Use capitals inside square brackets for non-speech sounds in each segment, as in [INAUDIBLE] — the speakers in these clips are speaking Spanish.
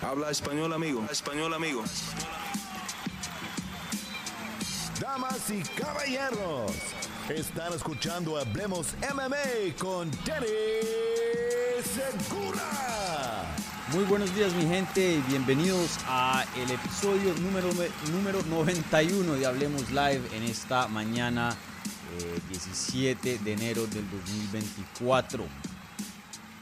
Habla español, amigo. Español, amigo. Damas y caballeros, están escuchando Hablemos MMA con Danny Segura. Muy buenos días mi gente y bienvenidos a el episodio número, número 91 de Hablemos Live en esta mañana 17 eh, de enero del 2024.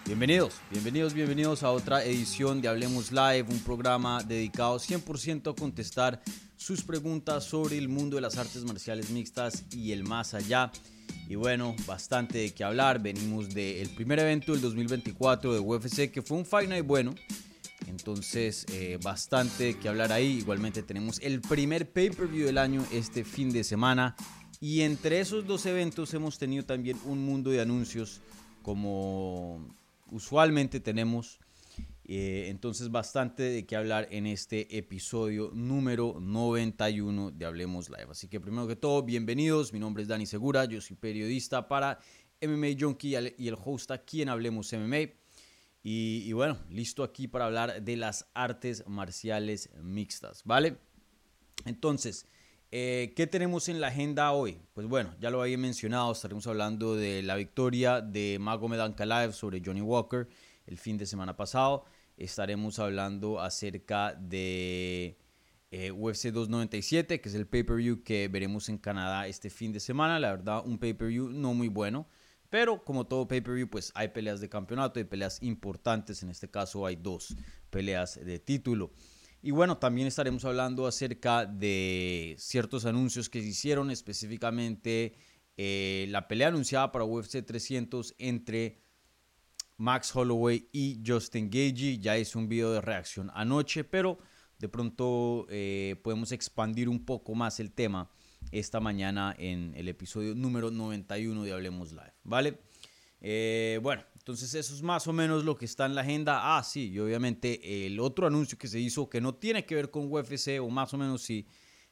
Bienvenidos, bienvenidos, bienvenidos a otra edición de Hablemos Live, un programa dedicado 100% a contestar sus preguntas sobre el mundo de las artes marciales mixtas y el más allá. Y bueno, bastante de qué hablar. Venimos del primer evento del 2024 de UFC, que fue un Fight bueno. Entonces, eh, bastante de qué hablar ahí. Igualmente tenemos el primer pay-per-view del año este fin de semana. Y entre esos dos eventos hemos tenido también un mundo de anuncios como usualmente tenemos. Eh, entonces bastante de qué hablar en este episodio número 91 de Hablemos Live. Así que primero que todo, bienvenidos. Mi nombre es Dani Segura, yo soy periodista para MMA Junkie y el host aquí en Hablemos MMA. Y, bueno, listo aquí para hablar de las artes marciales mixtas, ¿vale? Entonces, eh, ¿qué tenemos en la agenda hoy? Pues bueno, ya lo había mencionado, estaremos hablando de la victoria de Magomed Ankalaev sobre Johnny Walker el fin de semana pasado. Estaremos hablando acerca de eh, UFC 297, que es el pay-per-view que veremos en Canadá este fin de semana. La verdad, un pay-per-view no muy bueno. Pero como todo pay-per-view, pues hay peleas de campeonato, hay peleas importantes. En este caso hay dos peleas de título. Y bueno, también estaremos hablando acerca de ciertos anuncios que se hicieron, específicamente eh, la pelea anunciada para UFC 300 entre Max Holloway y Justin Gagey. Ya hice un video de reacción anoche, pero de pronto eh, podemos expandir un poco más el tema esta mañana en el episodio número 91 de Hablemos Live, ¿vale? Eh, bueno, entonces eso es más o menos lo que está en la agenda. Ah, sí, y obviamente el otro anuncio que se hizo que no tiene que ver con UFC o más o menos sí,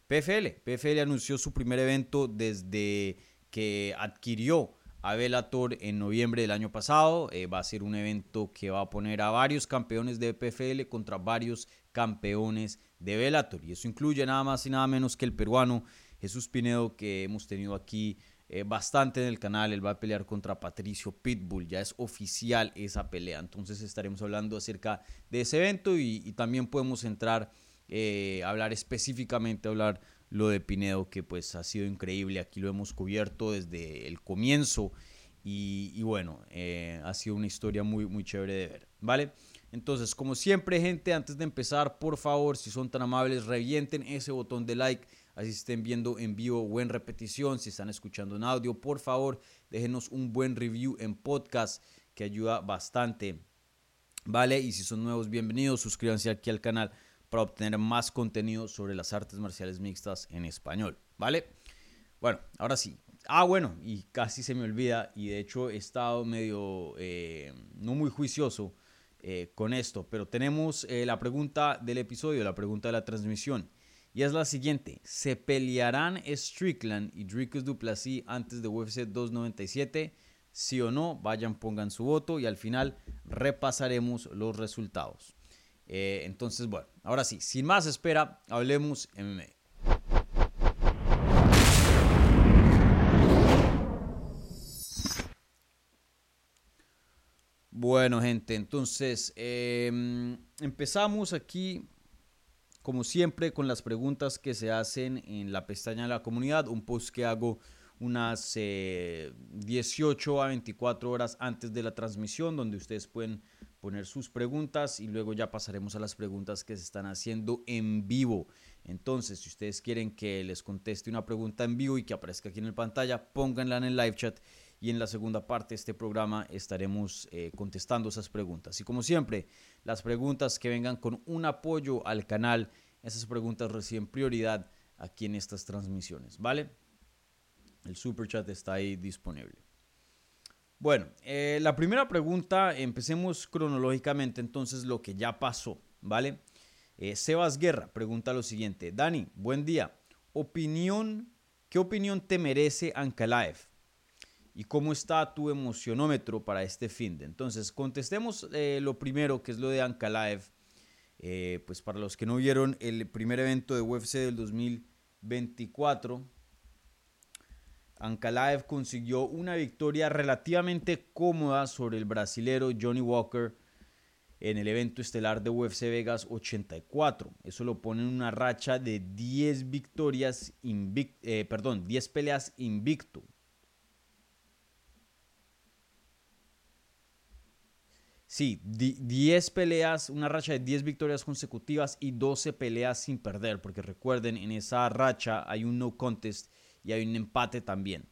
PFL. PFL anunció su primer evento desde que adquirió a Bellator en noviembre del año pasado. Eh, va a ser un evento que va a poner a varios campeones de PFL contra varios campeones de Bellator. Y eso incluye nada más y nada menos que el peruano Jesús Pinedo que hemos tenido aquí eh, bastante en el canal. Él va a pelear contra Patricio Pitbull. Ya es oficial esa pelea. Entonces estaremos hablando acerca de ese evento y, también podemos entrar eh, a hablar específicamente, hablar lo de Pinedo, que pues ha sido increíble. Aquí lo hemos cubierto desde el comienzo. Y, bueno, eh, ha sido una historia muy, muy chévere de ver, ¿vale? Entonces, como siempre, gente, antes de empezar, por favor, si son tan amables, revienten ese botón de like así estén viendo en vivo o en repetición, si están escuchando en audio, por favor, déjenos un buen review en podcast que ayuda bastante. ¿Vale? Y si son nuevos, bienvenidos, suscríbanse aquí al canal para obtener más contenido sobre las artes marciales mixtas en español. ¿Vale? Bueno, ahora sí. Ah, bueno, y casi se me olvida, y de hecho he estado medio, eh, no muy juicioso eh, con esto, pero tenemos eh, la pregunta del episodio, la pregunta de la transmisión. Y es la siguiente. ¿Se pelearán Strickland y Dricus Duplessis antes de UFC 297? Sí o no, vayan, pongan su voto y al final repasaremos los resultados. Eh, entonces, bueno, ahora sí, sin más espera, hablemos MMA. Bueno, gente, entonces em, empezamos aquí como siempre, con las preguntas que se hacen en la pestaña de la comunidad, un post que hago unas 18 eh, a 24 horas antes de la transmisión, donde ustedes pueden poner sus preguntas y luego ya pasaremos a las preguntas que se están haciendo en vivo. Entonces, si ustedes quieren que les conteste una pregunta en vivo y que aparezca aquí en la pantalla, pónganla en el live chat y en la segunda parte de este programa estaremos eh, contestando esas preguntas. Y como siempre, las preguntas que vengan con un apoyo al canal, esas preguntas reciben prioridad aquí en estas transmisiones, ¿vale? El super chat está ahí disponible. Bueno, eh, la primera pregunta, empecemos cronológicamente entonces lo que ya pasó, ¿vale? Eh, Sebas Guerra pregunta lo siguiente, Dani, buen día, opinión, ¿qué opinión te merece Ankalaev? Y cómo está tu emocionómetro para este fin. Entonces, contestemos eh, lo primero, que es lo de Ankalaev. Eh, pues para los que no vieron el primer evento de UFC del 2024, Ankalaev consiguió una victoria relativamente cómoda sobre el brasilero Johnny Walker en el evento estelar de UFC Vegas 84. Eso lo pone en una racha de 10 victorias, eh, perdón, 10 peleas invicto. Sí, 10 peleas, una racha de 10 victorias consecutivas y 12 peleas sin perder, porque recuerden, en esa racha hay un no contest y hay un empate también.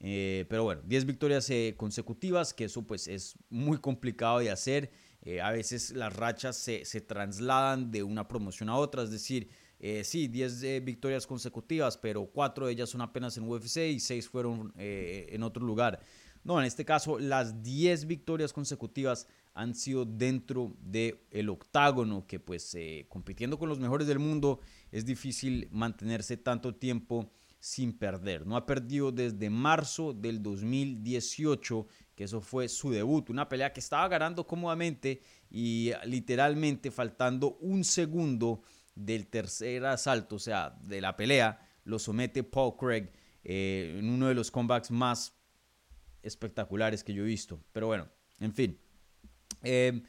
Eh, pero bueno, 10 victorias eh, consecutivas, que eso pues es muy complicado de hacer. Eh, a veces las rachas se, se, trasladan de una promoción a otra, es decir, sí, 10 victorias consecutivas, pero 4 de ellas son apenas en UFC y 6 fueron en otro lugar. No, en este caso las 10 victorias consecutivas han sido dentro del el octágono, que pues compitiendo con los mejores del mundo es difícil mantenerse tanto tiempo sin perder. No ha perdido desde marzo del 2018, que eso fue su debut. Una pelea que estaba ganando cómodamente y literalmente faltando un segundo del tercer asalto, o sea, de la pelea, lo somete Paul Craig eh, en uno de los comebacks más espectaculares que yo he visto. Pero bueno, en fin. Eh,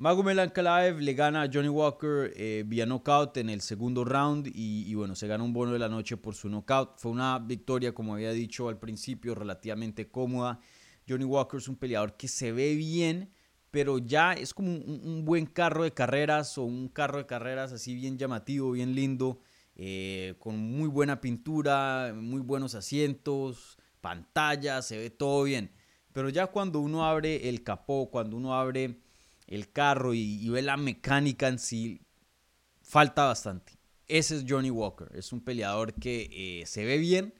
Magomed Ankalaev le gana a Johnny Walker eh, vía knockout en el segundo round y, bueno, se gana un bono de la noche por su knockout. Fue una victoria, como había dicho al principio, relativamente cómoda. Johnny Walker es un peleador que se ve bien, pero ya es como un, buen carro de carreras o un carro de carreras así bien llamativo, bien lindo, eh, con muy buena pintura, muy buenos asientos, pantalla, se ve todo bien. Pero ya cuando uno abre el capó, cuando uno abre el carro y, ve la mecánica en sí, falta bastante. Ese es Johnny Walker. Es un peleador que eh, se ve bien,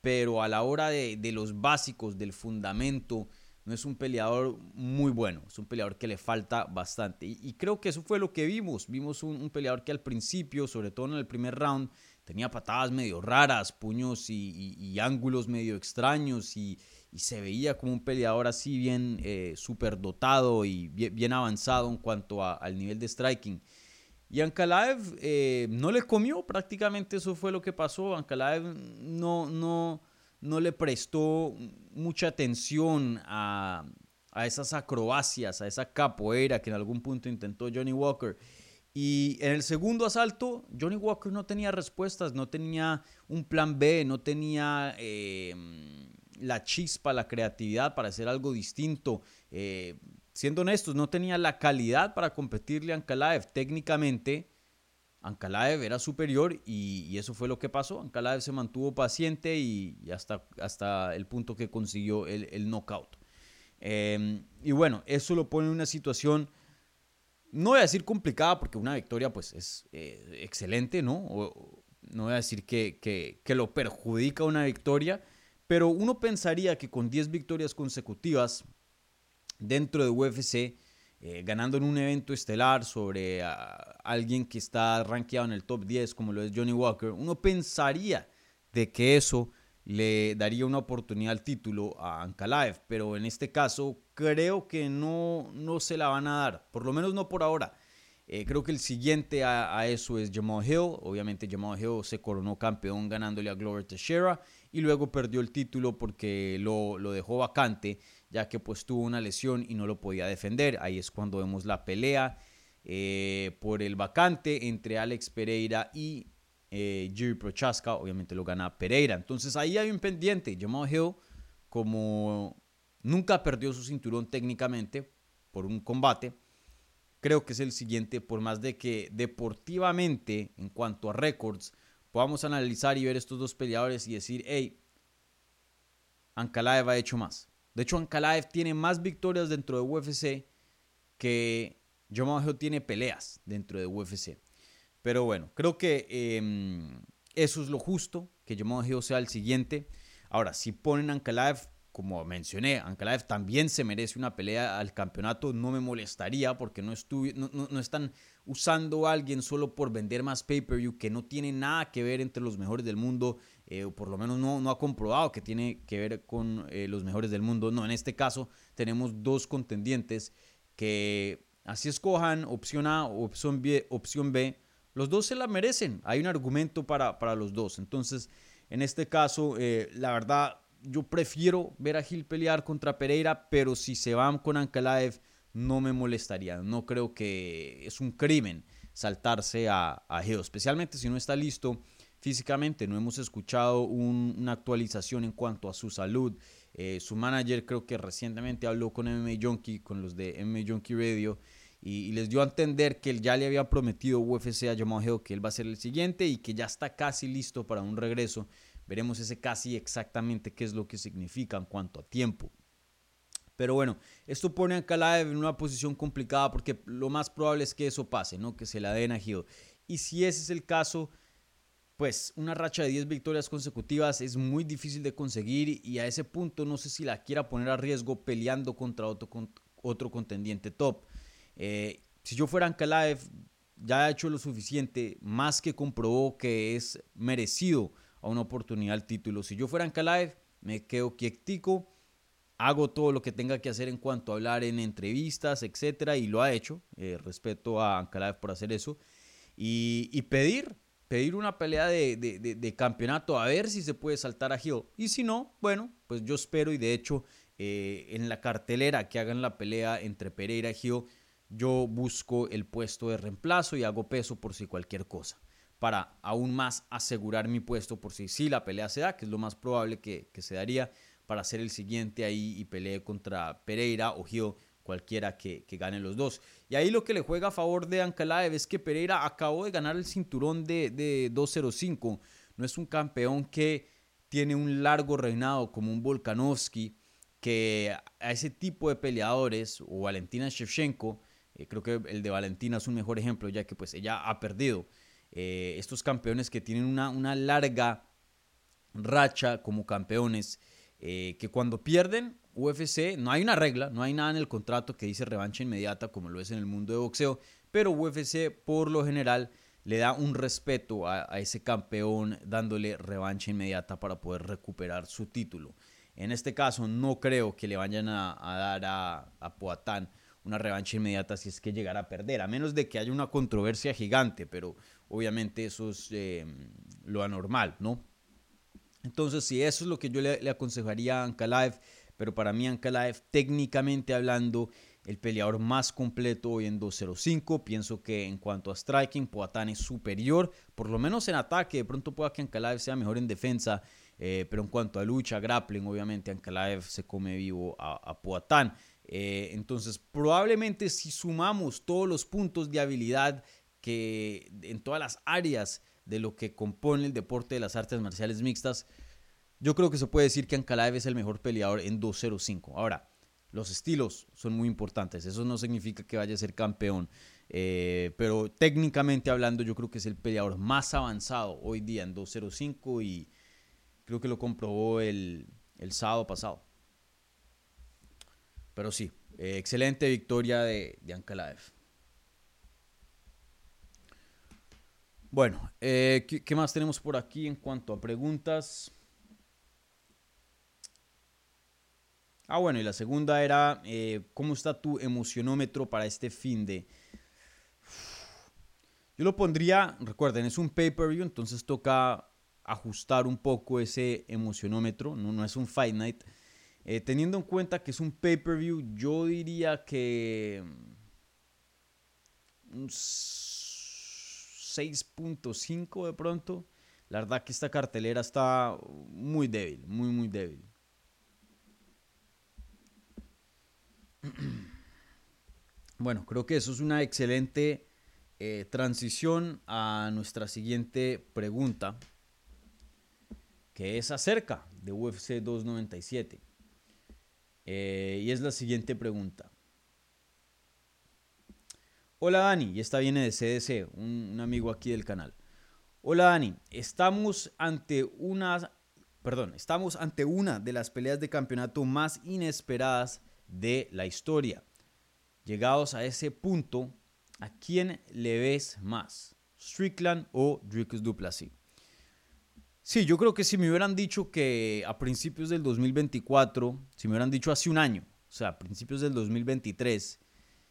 pero a la hora de, los básicos, del fundamento, no es un peleador muy bueno. Es un peleador que le falta bastante. Y, creo que eso fue lo que vimos. Vimos un, peleador que al principio, sobre todo en el primer round, tenía patadas medio raras, puños y ángulos medio extraños y, se veía como un peleador así bien eh, dotado y bien, avanzado en cuanto al nivel de striking. Y Ankalaev eh, no le comió, prácticamente eso fue lo que pasó. Ankalaev no, no, no le prestó mucha atención a, a esas acrobacias, a esa capoeira que en algún punto intentó Johnny Walker. Y en el segundo asalto, Johnny Walker no tenía respuestas, no tenía un plan B, no tenía eh, la chispa, la creatividad para hacer algo distinto. Eh, siendo honestos, no tenía la calidad para competirle a Ankalaev. Técnicamente, Ankalaev era superior y, eso fue lo que pasó. Ankalaev se mantuvo paciente y, hasta, hasta, el punto que consiguió el, knockout. Em, y bueno, eso lo pone en una situación, no voy a decir complicada, porque una victoria pues es eh, excelente, ¿no? no voy a decir que, que lo perjudica una victoria, pero uno pensaría que con 10 victorias consecutivas dentro de UFC, eh, ganando en un evento estelar sobre alguien que está rankeado en el top 10 como lo es Johnny Walker, uno pensaría de que eso le daría una oportunidad al título a Ankalaev, pero en este caso creo que no, no se la van a dar, por lo menos no por ahora. Eh, creo que el siguiente a, eso es Jamal Hill. Obviamente Jamal Hill se coronó campeón ganándole a Glover Teixeira y luego perdió el título porque lo, dejó vacante ya que pues tuvo una lesión y no lo podía defender. Ahí es cuando vemos la pelea eh, por el vacante entre Alex Pereira y eh, Jerry Prochaska. Obviamente lo gana Pereira. Entonces ahí hay un pendiente. Jamal Hill como nunca perdió su cinturón técnicamente por un combate creo que es el siguiente, por más de que deportivamente, en cuanto a récords, podamos analizar y ver estos dos peleadores y decir, hey, Ankalaev ha hecho más. De hecho, Ankalaev tiene más victorias dentro de UFC que Joe tiene peleas dentro de UFC. Pero bueno, creo que em, eso es lo justo, que Joe sea el siguiente. Ahora, si ponen Ankalaev como mencioné, Ankalaev también se merece una pelea al campeonato. No me molestaría porque no, no, están usando a alguien solo por vender más pay-per-view que no tiene nada que ver entre los mejores del mundo, eh, o por lo menos no, no ha comprobado que tiene que ver con eh, los mejores del mundo. No, en este caso tenemos dos contendientes que así escojan opción A o opción B, opción B, los dos se la merecen. Hay un argumento para, para los dos. Entonces, en este caso, eh, la verdad, yo prefiero ver a Gil pelear contra Pereira, pero si se van con Ankalaev, no me molestaría. No creo que es un crimen saltarse a, a Gil, especialmente si no está listo físicamente. No hemos escuchado una actualización en cuanto a su salud. Eh, su manager creo que recientemente habló con MMA Junkie, con los de MMA Junkie Radio, y, les dio a entender que él ya le había prometido UFC a Jamal Hill que él va a ser el siguiente y que ya está casi listo para un regreso. Veremos ese casi exactamente qué es lo que significa en cuanto a tiempo. Pero bueno, esto pone a Kalaev en una posición complicada porque lo más probable es que eso pase, ¿no? Que se la den a Hill. Y si ese es el caso, pues una racha de 10 victorias consecutivas es muy difícil de conseguir y a ese punto no sé si la quiera poner a riesgo peleando contra otro, otro contendiente top. Eh, si yo fuera Ankalaev, ya ha hecho lo suficiente, más que comprobó que es merecido a una oportunidad al título. Si yo fuera Ankalaev, me quedo quietico, hago todo lo que tenga que hacer en cuanto a hablar en entrevistas, etcétera, y lo ha hecho. Eh, respeto a Ankalaev por hacer eso. Y, pedir, pedir una pelea de, campeonato a ver si se puede saltar a Hill. Y si no, bueno, pues yo espero y de hecho eh, en la cartelera que hagan la pelea entre Pereira y Hill, yo busco el puesto de reemplazo y hago peso por si cualquier cosa. Para aún más asegurar mi puesto por si sí la pelea se da, que es lo más probable que, que se daría, para ser el siguiente ahí y pelee contra Pereira o Hill cualquiera que, que, gane los dos. Y ahí lo que le juega a favor de Ankalaev es que Pereira acabó de ganar el cinturón de, de 205. No es un campeón que tiene un largo reinado como un Volkanovski, que a ese tipo de peleadores, o Valentina Shevchenko, eh, creo que el de Valentina es un mejor ejemplo, ya que pues ella ha perdido. Eh, estos campeones que tienen una, una larga racha como campeones, eh, que cuando pierden UFC, no hay una regla, no hay nada en el contrato que dice revancha inmediata como lo es en el mundo de boxeo, pero UFC por lo general le da un respeto a, ese campeón dándole revancha inmediata para poder recuperar su título. En este caso no creo que le vayan a, dar a, a Poatán una revancha inmediata si es que llegara a perder, a menos de que haya una controversia gigante, pero obviamente eso es eh, lo anormal, ¿no? Entonces, si eso es lo que yo le, le aconsejaría a Ankalaev, pero para mí Ankalaev, técnicamente hablando, el peleador más completo hoy en 205. Pienso que en cuanto a striking, Poatán es superior, por lo menos en ataque. De pronto pueda que Ankalaev sea mejor en defensa, eh, pero en cuanto a lucha, grappling, obviamente Ankalaev se come vivo a, a Poatán. Eh, entonces, probablemente si sumamos todos los puntos de habilidad que en todas las áreas de lo que compone el deporte de las artes marciales mixtas, yo creo que se puede decir que Ankalaev es el mejor peleador en 205. Ahora, los estilos son muy importantes. Eso no significa que vaya a ser campeón. Eh, pero técnicamente hablando, yo creo que es el peleador más avanzado hoy día en 205 y creo que lo comprobó el, el sábado pasado. Pero sí, eh, excelente victoria de, de. Bueno, eh, ¿qué, más tenemos por aquí en cuanto a preguntas? Ah, bueno, y la segunda era, eh, ¿cómo está tu emocionómetro para este fin de... Yo lo pondría, recuerden, es un pay-per-view, entonces toca ajustar un poco ese emocionómetro, no, no es un fight night. Eh, teniendo en cuenta que es un pay-per-view, yo diría que un 6.5 de pronto. La verdad que esta cartelera está muy débil, muy, muy débil. [CLEARS THROAT] Bueno, creo que eso es una excelente eh, transición a nuestra siguiente pregunta, que es acerca de UFC 297. Eh, y es la siguiente pregunta. Hola Dani, y esta viene de CDC, un, amigo aquí del canal. Hola Dani, estamos ante una, perdón, estamos ante una de las peleas de campeonato más inesperadas de la historia. Llegados a ese punto, ¿a quién le ves más? ¿Strickland o Dricus Duplessis? Sí, yo creo que si me hubieran dicho que a principios del 2024, si me hubieran dicho hace un año, o sea, a principios del 2023,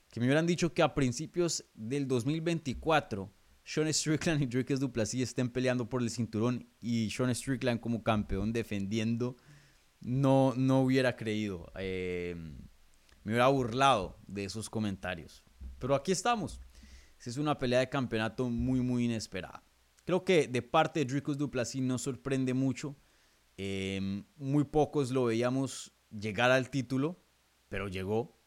que me hubieran dicho que a principios del 2024 Sean Strickland y Drake Duplessis estén peleando por el cinturón y Sean Strickland como campeón defendiendo, no, no hubiera creído. Eh, me hubiera burlado de esos comentarios. Pero aquí estamos. Es una pelea de campeonato muy, muy inesperada. Creo que de parte de Dricus Duplessis no sorprende mucho. Em, muy pocos lo veíamos llegar al título, pero llegó.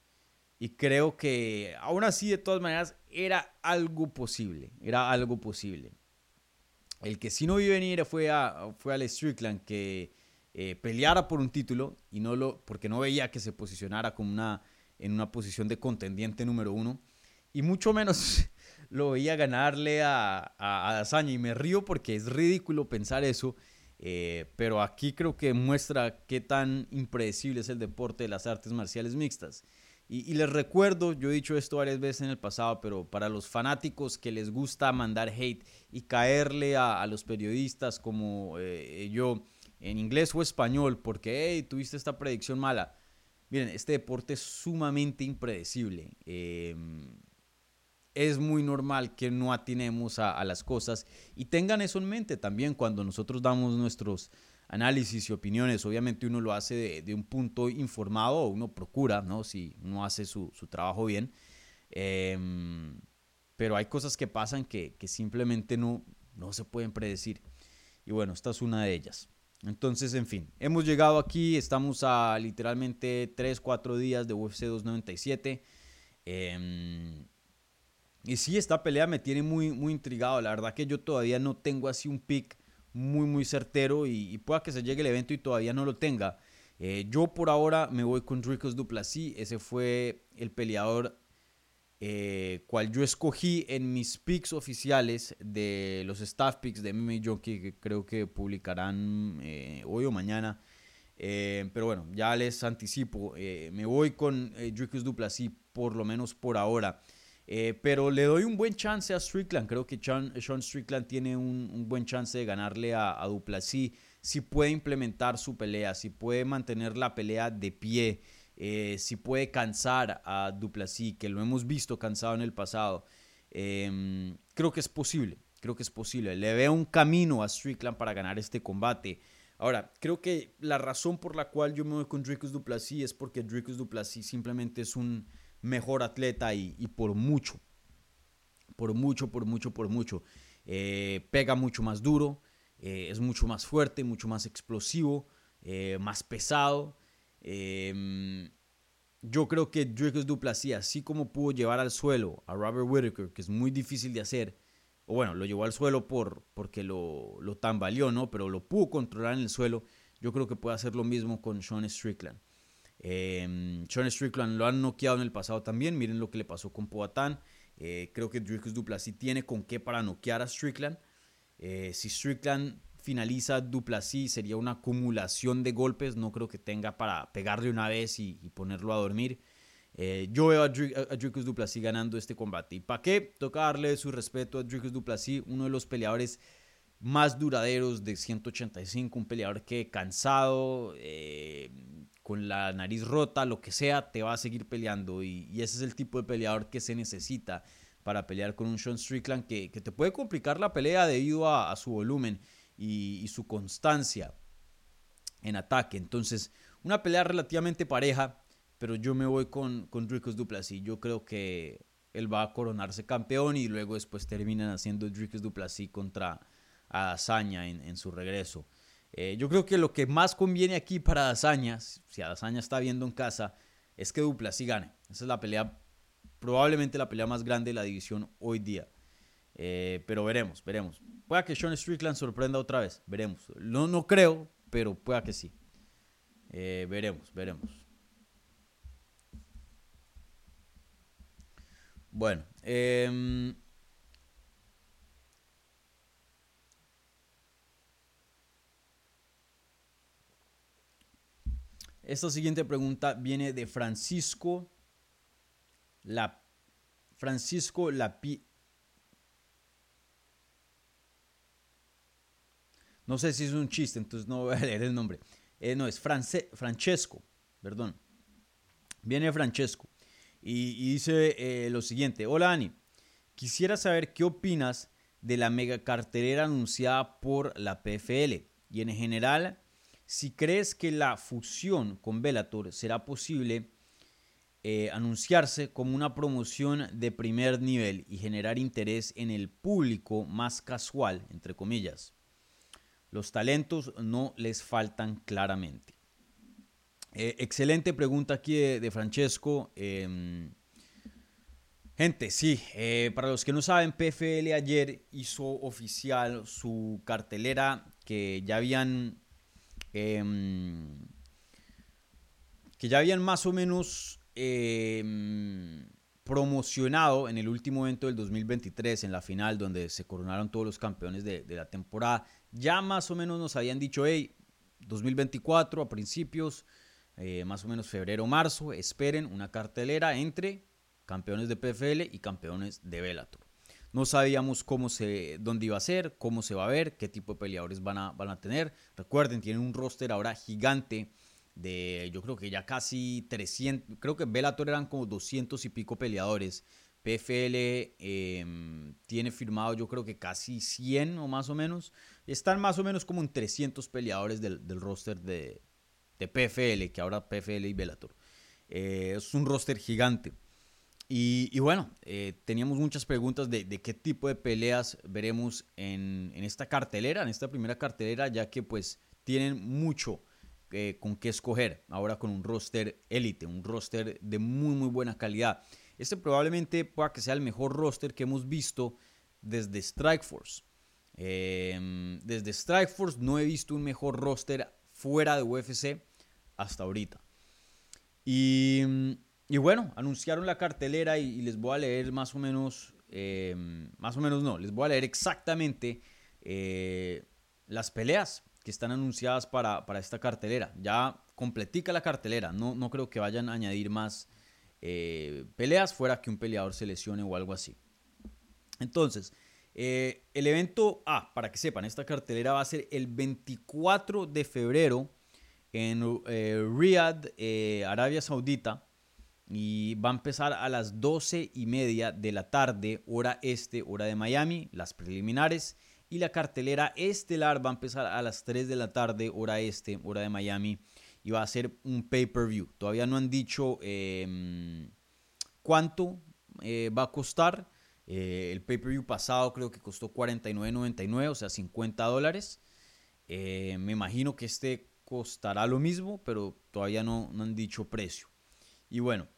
Y creo que aún así, de todas maneras, era algo posible. Era algo posible. El que sí no vi venir fue a, fue al Strickland que eh, peleara por un título y no lo, porque no veía que se posicionara como una, en una posición de contendiente número uno. Y mucho menos lo veía ganarle a, a, a Y me río porque es ridículo pensar eso. Eh, pero aquí creo que muestra qué tan impredecible es el deporte de las artes marciales mixtas. Y, les recuerdo, yo he dicho esto varias veces en el pasado, pero para los fanáticos que les gusta mandar hate y caerle a, los periodistas como eh, yo en inglés o español, porque hey, tuviste esta predicción mala. Miren, este deporte es sumamente impredecible. Eh, es muy normal que no atinemos a, las cosas y tengan eso en mente también cuando nosotros damos nuestros análisis y opiniones. Obviamente uno lo hace de, un punto informado, uno procura, ¿no? Si uno hace su, trabajo bien. Em, pero hay cosas que pasan que, simplemente no, no se pueden predecir. Y bueno, esta es una de ellas. Entonces, en fin, hemos llegado aquí, estamos a literalmente 3, 4 días de UFC 297. Eh, y sí, esta pelea me tiene muy, muy intrigado. La verdad que yo todavía no tengo así un pick muy, muy certero y, pueda que se llegue el evento y todavía no lo tenga. Eh, yo por ahora me voy con Dricos Duplessis. Ese fue el peleador eh, cual yo escogí en mis picks oficiales de los staff picks de MMA Jockey que creo que publicarán eh, hoy o mañana. pero bueno, ya les anticipo. me voy con Dricos Duplessis por lo menos por ahora. Eh, pero le doy un buen chance a Strickland. Creo que Sean, Strickland tiene un, buen chance de ganarle a, a Duplessis. Si puede implementar su pelea, si puede mantener la pelea de pie, eh, si puede cansar a Duplessis, que lo hemos visto cansado en el pasado. Em, creo que es posible. Creo que es posible. Le veo un camino a Strickland para ganar este combate. Ahora, creo que la razón por la cual yo me voy con Dricus Duplessis es porque Dricus Duplessis simplemente es un mejor atleta y, por mucho. Por mucho, por mucho, por mucho. Eh, pega mucho más duro, eh, es mucho más fuerte, mucho más explosivo, eh, más pesado. Em, yo creo que Dricus Duplessis, así como pudo llevar al suelo a Robert Whittaker, que es muy difícil de hacer, o bueno, lo llevó al suelo por, porque lo, lo tambaleó, ¿no? Pero lo pudo controlar en el suelo. Yo creo que puede hacer lo mismo con Sean Strickland. Eh, Sean Strickland lo han noqueado en el pasado también. Miren lo que le pasó con Poatán. Eh, creo que Dricus Duplessis tiene con qué para noquear a Strickland. Eh, si Strickland finaliza Duplessis sería una acumulación de golpes. No creo que tenga para pegarle una vez y, ponerlo a dormir. Eh, yo veo a, Dricus Duplessis ganando este combate. ¿Y para qué? Toca darle su respeto a Dricus Duplessis, uno de los peleadores más duraderos de 185, un peleador que cansado, con la nariz rota, lo que sea, te va a seguir peleando. Y, ese es el tipo de peleador que se necesita para pelear con un Sean Strickland que, te puede complicar la pelea debido a, su volumen y, su constancia en ataque. Entonces, una pelea relativamente pareja, pero yo me voy con, con Dricus Duplessis. Yo creo que él va a coronarse campeón y luego después terminan haciendo Dricus Duplessis contra Azaña en su regreso. Eh, yo creo que lo que más conviene aquí para Dazaña, si Dazaña está viendo en casa, es que Duplessis gane. Esa es la pelea, probablemente la pelea más grande de la división hoy día. Eh, pero veremos, veremos. Pueda que Sean Strickland sorprenda otra vez, veremos. No, no creo, pero pueda que sí. Eh, veremos, veremos. Bueno, eh, Esta siguiente pregunta viene de Francisco La Francisco Lapi No sé si es un chiste, entonces no voy a [LAUGHS] leer el nombre. Eh, no, es Francesco, perdón. Viene Francesco. Y, dice eh, lo siguiente, hola Ani, quisiera saber qué opinas de la mega cartelera anunciada por la PFL y en general si crees que la fusión con Bellator será posible eh, anunciarse como una promoción de primer nivel y generar interés en el público más casual, entre comillas. Los talentos no les faltan claramente. Eh, excelente pregunta aquí de, Francesco. Em, gente, sí, eh, para los que no saben, PFL ayer hizo oficial su cartelera que ya habían em, que ya habían más o menos em, promocionado en el último evento del 2023, en la final, donde se coronaron todos los campeones de, la temporada. Ya más o menos nos habían dicho, hey, 2024 a principios eh, más o menos febrero marzo, esperen una cartelera entre campeones de PFL y campeones de Bellator. No sabíamos cómo se, dónde iba a ser, cómo se va a ver, qué tipo de peleadores van a, van a tener. Recuerden, tienen un roster ahora gigante de, yo creo que ya casi 300, creo que Bellator eran como 200 y pico peleadores. PFL em, tiene firmado yo creo que casi 100 o más o menos. Están más o menos como en 300 peleadores del, del roster de, de PFL, que ahora PFL y Bellator. Eh, es un roster gigante. Y, bueno, eh, teníamos muchas preguntas de, qué tipo de peleas veremos en, esta cartelera, en esta primera cartelera, ya que pues tienen mucho eh, con qué escoger ahora con un roster élite, un roster de muy muy buena calidad. Este probablemente pueda que sea el mejor roster que hemos visto desde Strikeforce. desde Strikeforce no he visto un mejor roster fuera de UFC hasta ahorita. Y, bueno, anunciaron la cartelera y, les voy a leer más o menos, eh, más o menos no, les voy a leer exactamente eh, las peleas que están anunciadas para, esta cartelera. Ya completica la cartelera, no, no creo que vayan a añadir más eh, peleas fuera que un peleador se lesione o algo así. Entonces, el evento, ah, para que sepan, esta cartelera va a ser el 24 de febrero en Riyadh, Arabia Saudita, y va a empezar a las 12 y media de la tarde, hora este, hora de Miami, las preliminares, y la cartelera estelar va a empezar a las 3 de la tarde, hora este, hora de Miami, y va a ser un pay-per-view. Todavía no han dicho em, cuánto eh, va a costar. el pay-per-view pasado creo que costó 49.99, o sea, 50 dólares. me imagino que este costará lo mismo, pero todavía no, han dicho precio. Y bueno,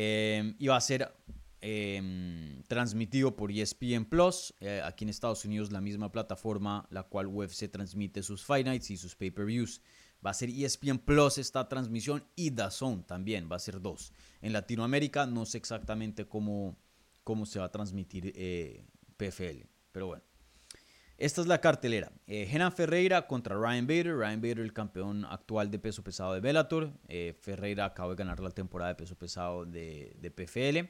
eh, iba a ser em, transmitido por ESPN Plus, eh, aquí en Estados Unidos la misma plataforma la cual UFC transmite sus Fight Nights y sus pay-per-views. Va a ser ESPN Plus esta transmisión y DAZN también, va a ser dos. En Latinoamérica no sé exactamente cómo, cómo se va a transmitir eh, PFL, pero bueno. Esta es la cartelera. Eh, Ferreira contra Ryan Bader. Ryan Bader, el campeón actual de peso pesado de Bellator. Eh, Ferreira acaba de ganar la temporada de peso pesado de, PFL.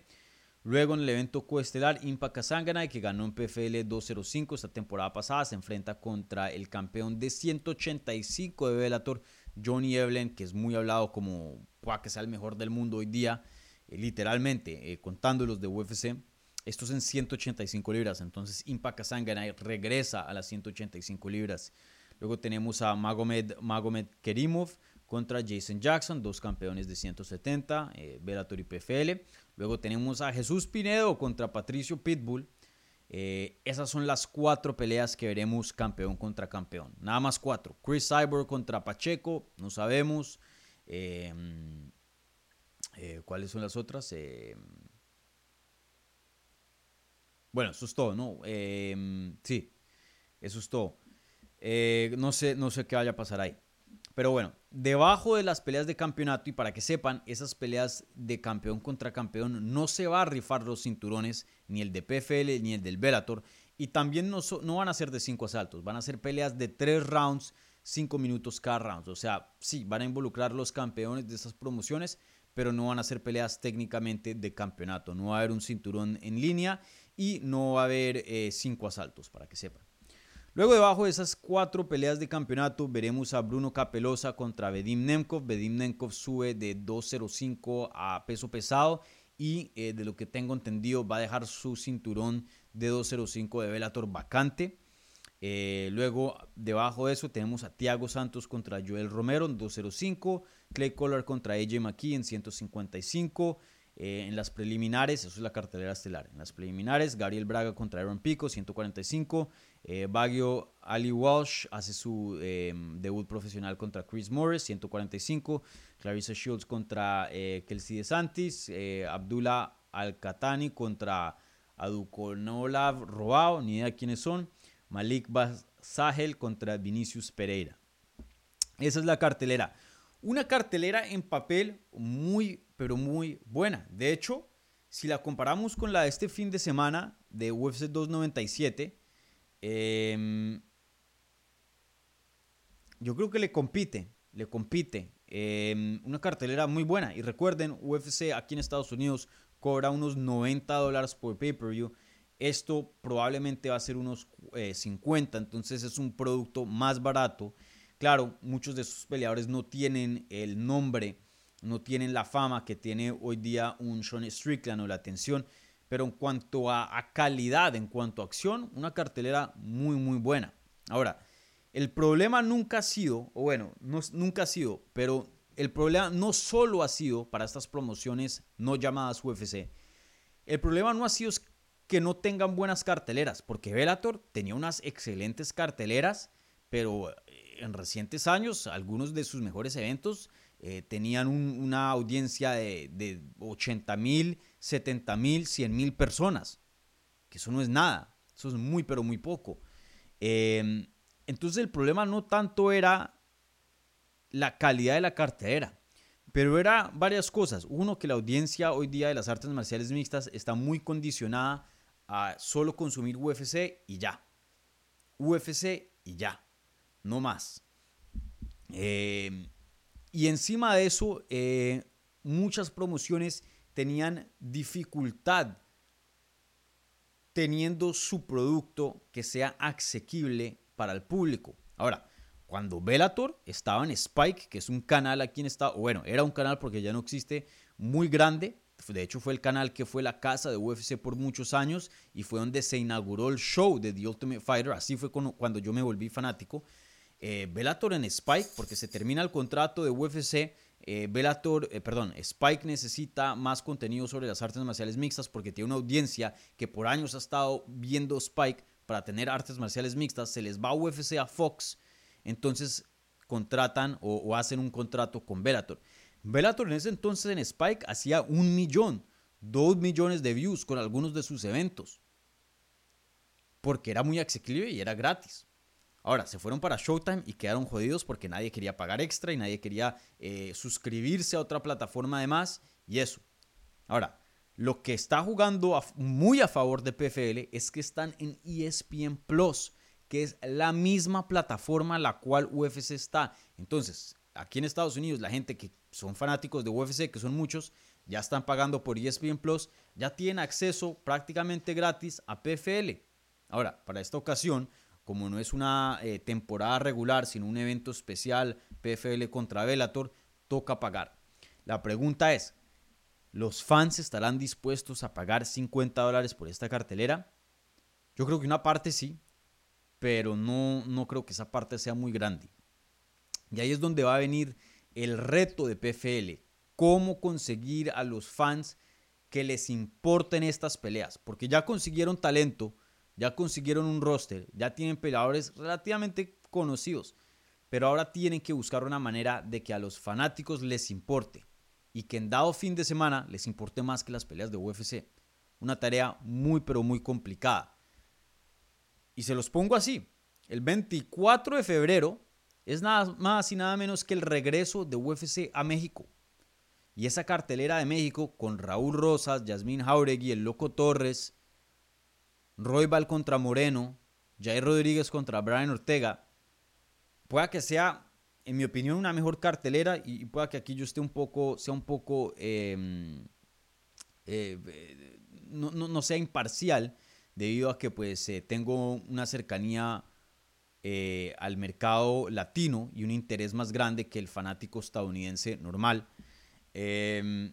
Luego en el evento coestelar, Impa Kasanganay, que ganó en PFL 205 esta temporada pasada, se enfrenta contra el campeón de 185 de Bellator, Johnny Evelyn, que es muy hablado como que sea el mejor del mundo hoy día, eh, literalmente, eh, contando los de UFC. Esto es en 185 libras. Entonces Impact Sanganay regresa a las 185 libras. Luego tenemos a Magomed, Kerimov contra Jason Jackson, dos campeones de 170, eh, Bellator y PFL. Luego tenemos a Jesús Pinedo contra Patricio Pitbull. Eh, esas son las cuatro peleas que veremos campeón contra campeón. Nada más cuatro. Chris Cyborg contra Pacheco, no sabemos. Eh, eh, ¿Cuáles son las otras? Bueno, eso es todo, ¿no? Em, sí, eso es todo. Eh, no, sé, no sé qué vaya a pasar ahí. Pero bueno, debajo de las peleas de campeonato, y para que sepan, esas peleas de campeón contra campeón no se va a rifar los cinturones, ni el de PFL, ni el del Bellator, y también no, no van a ser de cinco asaltos, van a ser peleas de tres rounds, cinco minutos cada round. O sea, sí, van a involucrar los campeones de esas promociones, pero no van a ser peleas técnicamente de campeonato. No va a haber un cinturón en línea y no va a haber eh, cinco asaltos, para que sepan. Luego debajo de esas cuatro peleas de campeonato veremos a Bruno Capelosa contra Bedim Nemkov. Bedim Nemkov sube de 2.05 a peso pesado y eh, de lo que tengo entendido va a dejar su cinturón de 205 de Bellator vacante. Eh, luego, debajo de eso, tenemos a Thiago Santos contra Joel Romero en 205, Clay Collar contra AJ McKee en 155. Eh, en las preliminares, eso es la cartelera estelar. En las preliminares, Gabriel Braga contra Aaron Pico, 145. Eh, Baggio Ali Walsh hace su em, debut profesional contra Chris Morris, 145. Clarissa Shields contra eh, Kelsey DeSantis. Eh, Abdullah Al-Katani contra Adukonolav Roao, ni idea quiénes son. Malik Sahel contra Vinicius Pereira. Esa es la cartelera. Una cartelera en papel muy pero muy buena. De hecho, si la comparamos con la de este fin de semana de UFC 297, em, yo creo que le compite, le compite. Em, una cartelera muy buena. Y recuerden, UFC aquí en Estados Unidos cobra unos 90 dólares por pay-per-view. Esto probablemente va a ser unos 50, eh, entonces es un producto más barato. Claro, muchos de sus peleadores no tienen el nombre no tienen la fama que tiene hoy día un Sean Strickland o la atención, pero en cuanto a, calidad, en cuanto a acción, una cartelera muy, muy buena. Ahora, el problema nunca ha sido, o bueno, no, nunca ha sido, pero el problema no solo ha sido para estas promociones no llamadas UFC, el problema no ha sido que no tengan buenas carteleras, porque Bellator tenía unas excelentes carteleras, pero eh, en recientes años algunos de sus mejores eventos eh, tenían una audiencia de, de 80 mil, 70 mil, 100 mil personas, que eso no es nada, eso es muy, pero muy poco. Em, entonces el problema no tanto era la calidad de la cartera, pero era varias cosas. Uno, que la audiencia hoy día de las artes marciales mixtas está muy condicionada a solo consumir UFC y ya. UFC y ya, no más. Eh, y encima de eso, eh, muchas promociones tenían dificultad teniendo su producto que sea asequible para el público. Ahora, cuando Bellator estaba en Spike, que es un canal aquí en Estados bueno, era un canal porque ya no existe, muy grande. De hecho, fue el canal que fue la casa de UFC por muchos años y fue donde se inauguró el show de The Ultimate Fighter. Así fue cuando yo me volví fanático. Eh, Bellator en Spike, porque se termina el contrato de UFC. Eh, Bellator, eh, perdón, Spike necesita más contenido sobre las artes marciales mixtas porque tiene una audiencia que por años ha estado viendo Spike para tener artes marciales mixtas. Se les va a UFC a Fox, entonces contratan o, hacen un contrato con Bellator. Bellator en ese entonces en Spike hacía un millón, dos millones de views con algunos de sus eventos. Porque era muy asequible y era gratis. Ahora, se fueron para Showtime y quedaron jodidos porque nadie quería pagar extra y nadie quería eh, suscribirse a otra plataforma además y eso. Ahora, lo que está jugando muy a favor de PFL es que están en ESPN Plus, que es la misma plataforma en la cual UFC está. Entonces, aquí en Estados Unidos, la gente que son fanáticos de UFC, que son muchos, ya están pagando por ESPN Plus, ya tienen acceso prácticamente gratis a PFL. Ahora, para esta ocasión, como no es una eh, temporada regular, sino un evento especial, PFL contra Velator, toca pagar. La pregunta es, ¿los fans estarán dispuestos a pagar 50 dólares por esta cartelera? Yo creo que una parte sí, pero no, no creo que esa parte sea muy grande. Y ahí es donde va a venir el reto de PFL, cómo conseguir a los fans que les importen estas peleas, porque ya consiguieron talento, ya consiguieron un roster, ya tienen peleadores relativamente conocidos, pero ahora tienen que buscar una manera de que a los fanáticos les importe y que en dado fin de semana les importe más que las peleas de UFC. Una tarea muy pero muy complicada. Y se los pongo así. El 24 de febrero es nada más y nada menos que el regreso de UFC a México. Y esa cartelera de México con Raúl Rosas, Yasmín Jauregui, el Loco Torres, Roybal contra Moreno, Jair Rodríguez contra Brian Ortega, pueda que sea, en mi opinión, una mejor cartelera y pueda que aquí yo esté un poco, sea un poco, em, eh, no, sea imparcial, debido a que pues eh, tengo una cercanía eh, al mercado latino y un interés más grande que el fanático estadounidense normal. Em,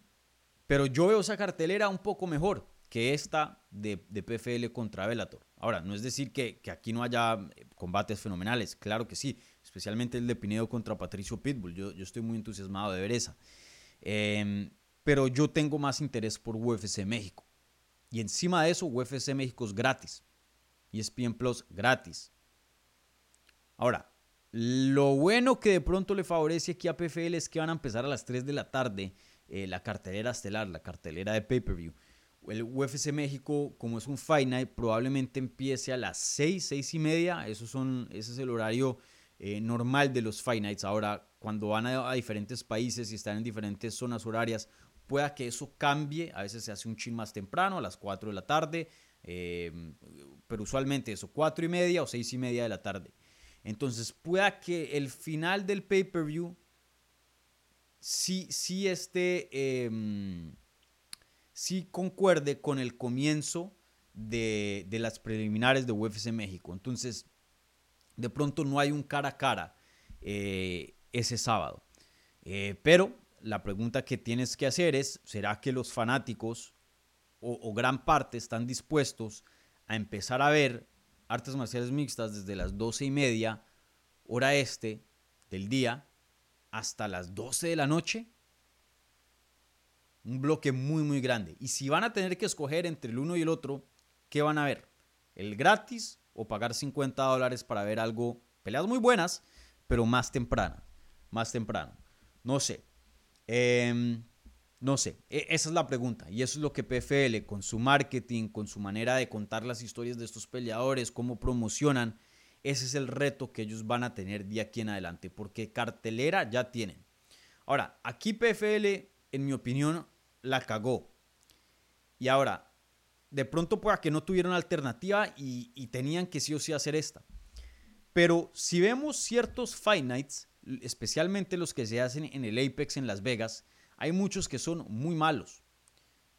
Pero yo veo esa cartelera un poco mejor que esta de, de PFL contra Bellator. Ahora, no es decir que, que, aquí no haya eh, combates fenomenales, claro que sí, especialmente el de Pinedo contra Patricio Pitbull. Yo, yo estoy muy entusiasmado de ver esa. Eh, pero yo tengo más interés por UFC México. Y encima de eso, UFC México es gratis. Y ESPN Plus gratis. Ahora, lo bueno que de pronto le favorece aquí a PFL es que van a empezar a las 3 de la tarde eh, la cartelera estelar, la cartelera de pay-per-view. El UFC México, como es un Fight Night, probablemente empiece a las 6, 6 y media. Eso son, ese es el horario eh, normal de los Fight Nights. Ahora, cuando van a, diferentes países y están en diferentes zonas horarias, pueda que eso cambie. A veces se hace un chin más temprano, a las 4 de la tarde. Eh, pero usualmente eso, 4 y media o 6 y media de la tarde. Entonces, pueda que el final del pay-per-view sí, sí esté, eh, sí concuerde con el comienzo de, de, las preliminares de UFC México. Entonces, de pronto no hay un cara a cara eh, ese sábado. Eh, pero la pregunta que tienes que hacer es, ¿será que los fanáticos o, o gran parte están dispuestos a empezar a ver artes marciales mixtas desde las 12 y media, hora este del día, hasta las 12 de la noche. Un bloque muy, muy grande. Y si van a tener que escoger entre el uno y el otro, ¿qué van a ver? ¿El gratis o pagar 50 dólares para ver algo, peleas muy buenas, pero más temprano? Más temprano. No sé. Eh, no sé, esa es la pregunta. Y eso es lo que PFL, con su marketing, con su manera de contar las historias de estos peleadores, cómo promocionan, ese es el reto que ellos van a tener de aquí en adelante, porque cartelera ya tienen. Ahora, aquí PFL, en mi opinión, la cagó. Y ahora, de pronto pueda que no tuvieron alternativa y, tenían que sí o sí hacer esta. Pero si vemos ciertos Fight especialmente los que se hacen en el Apex en Las Vegas, hay muchos que son muy malos.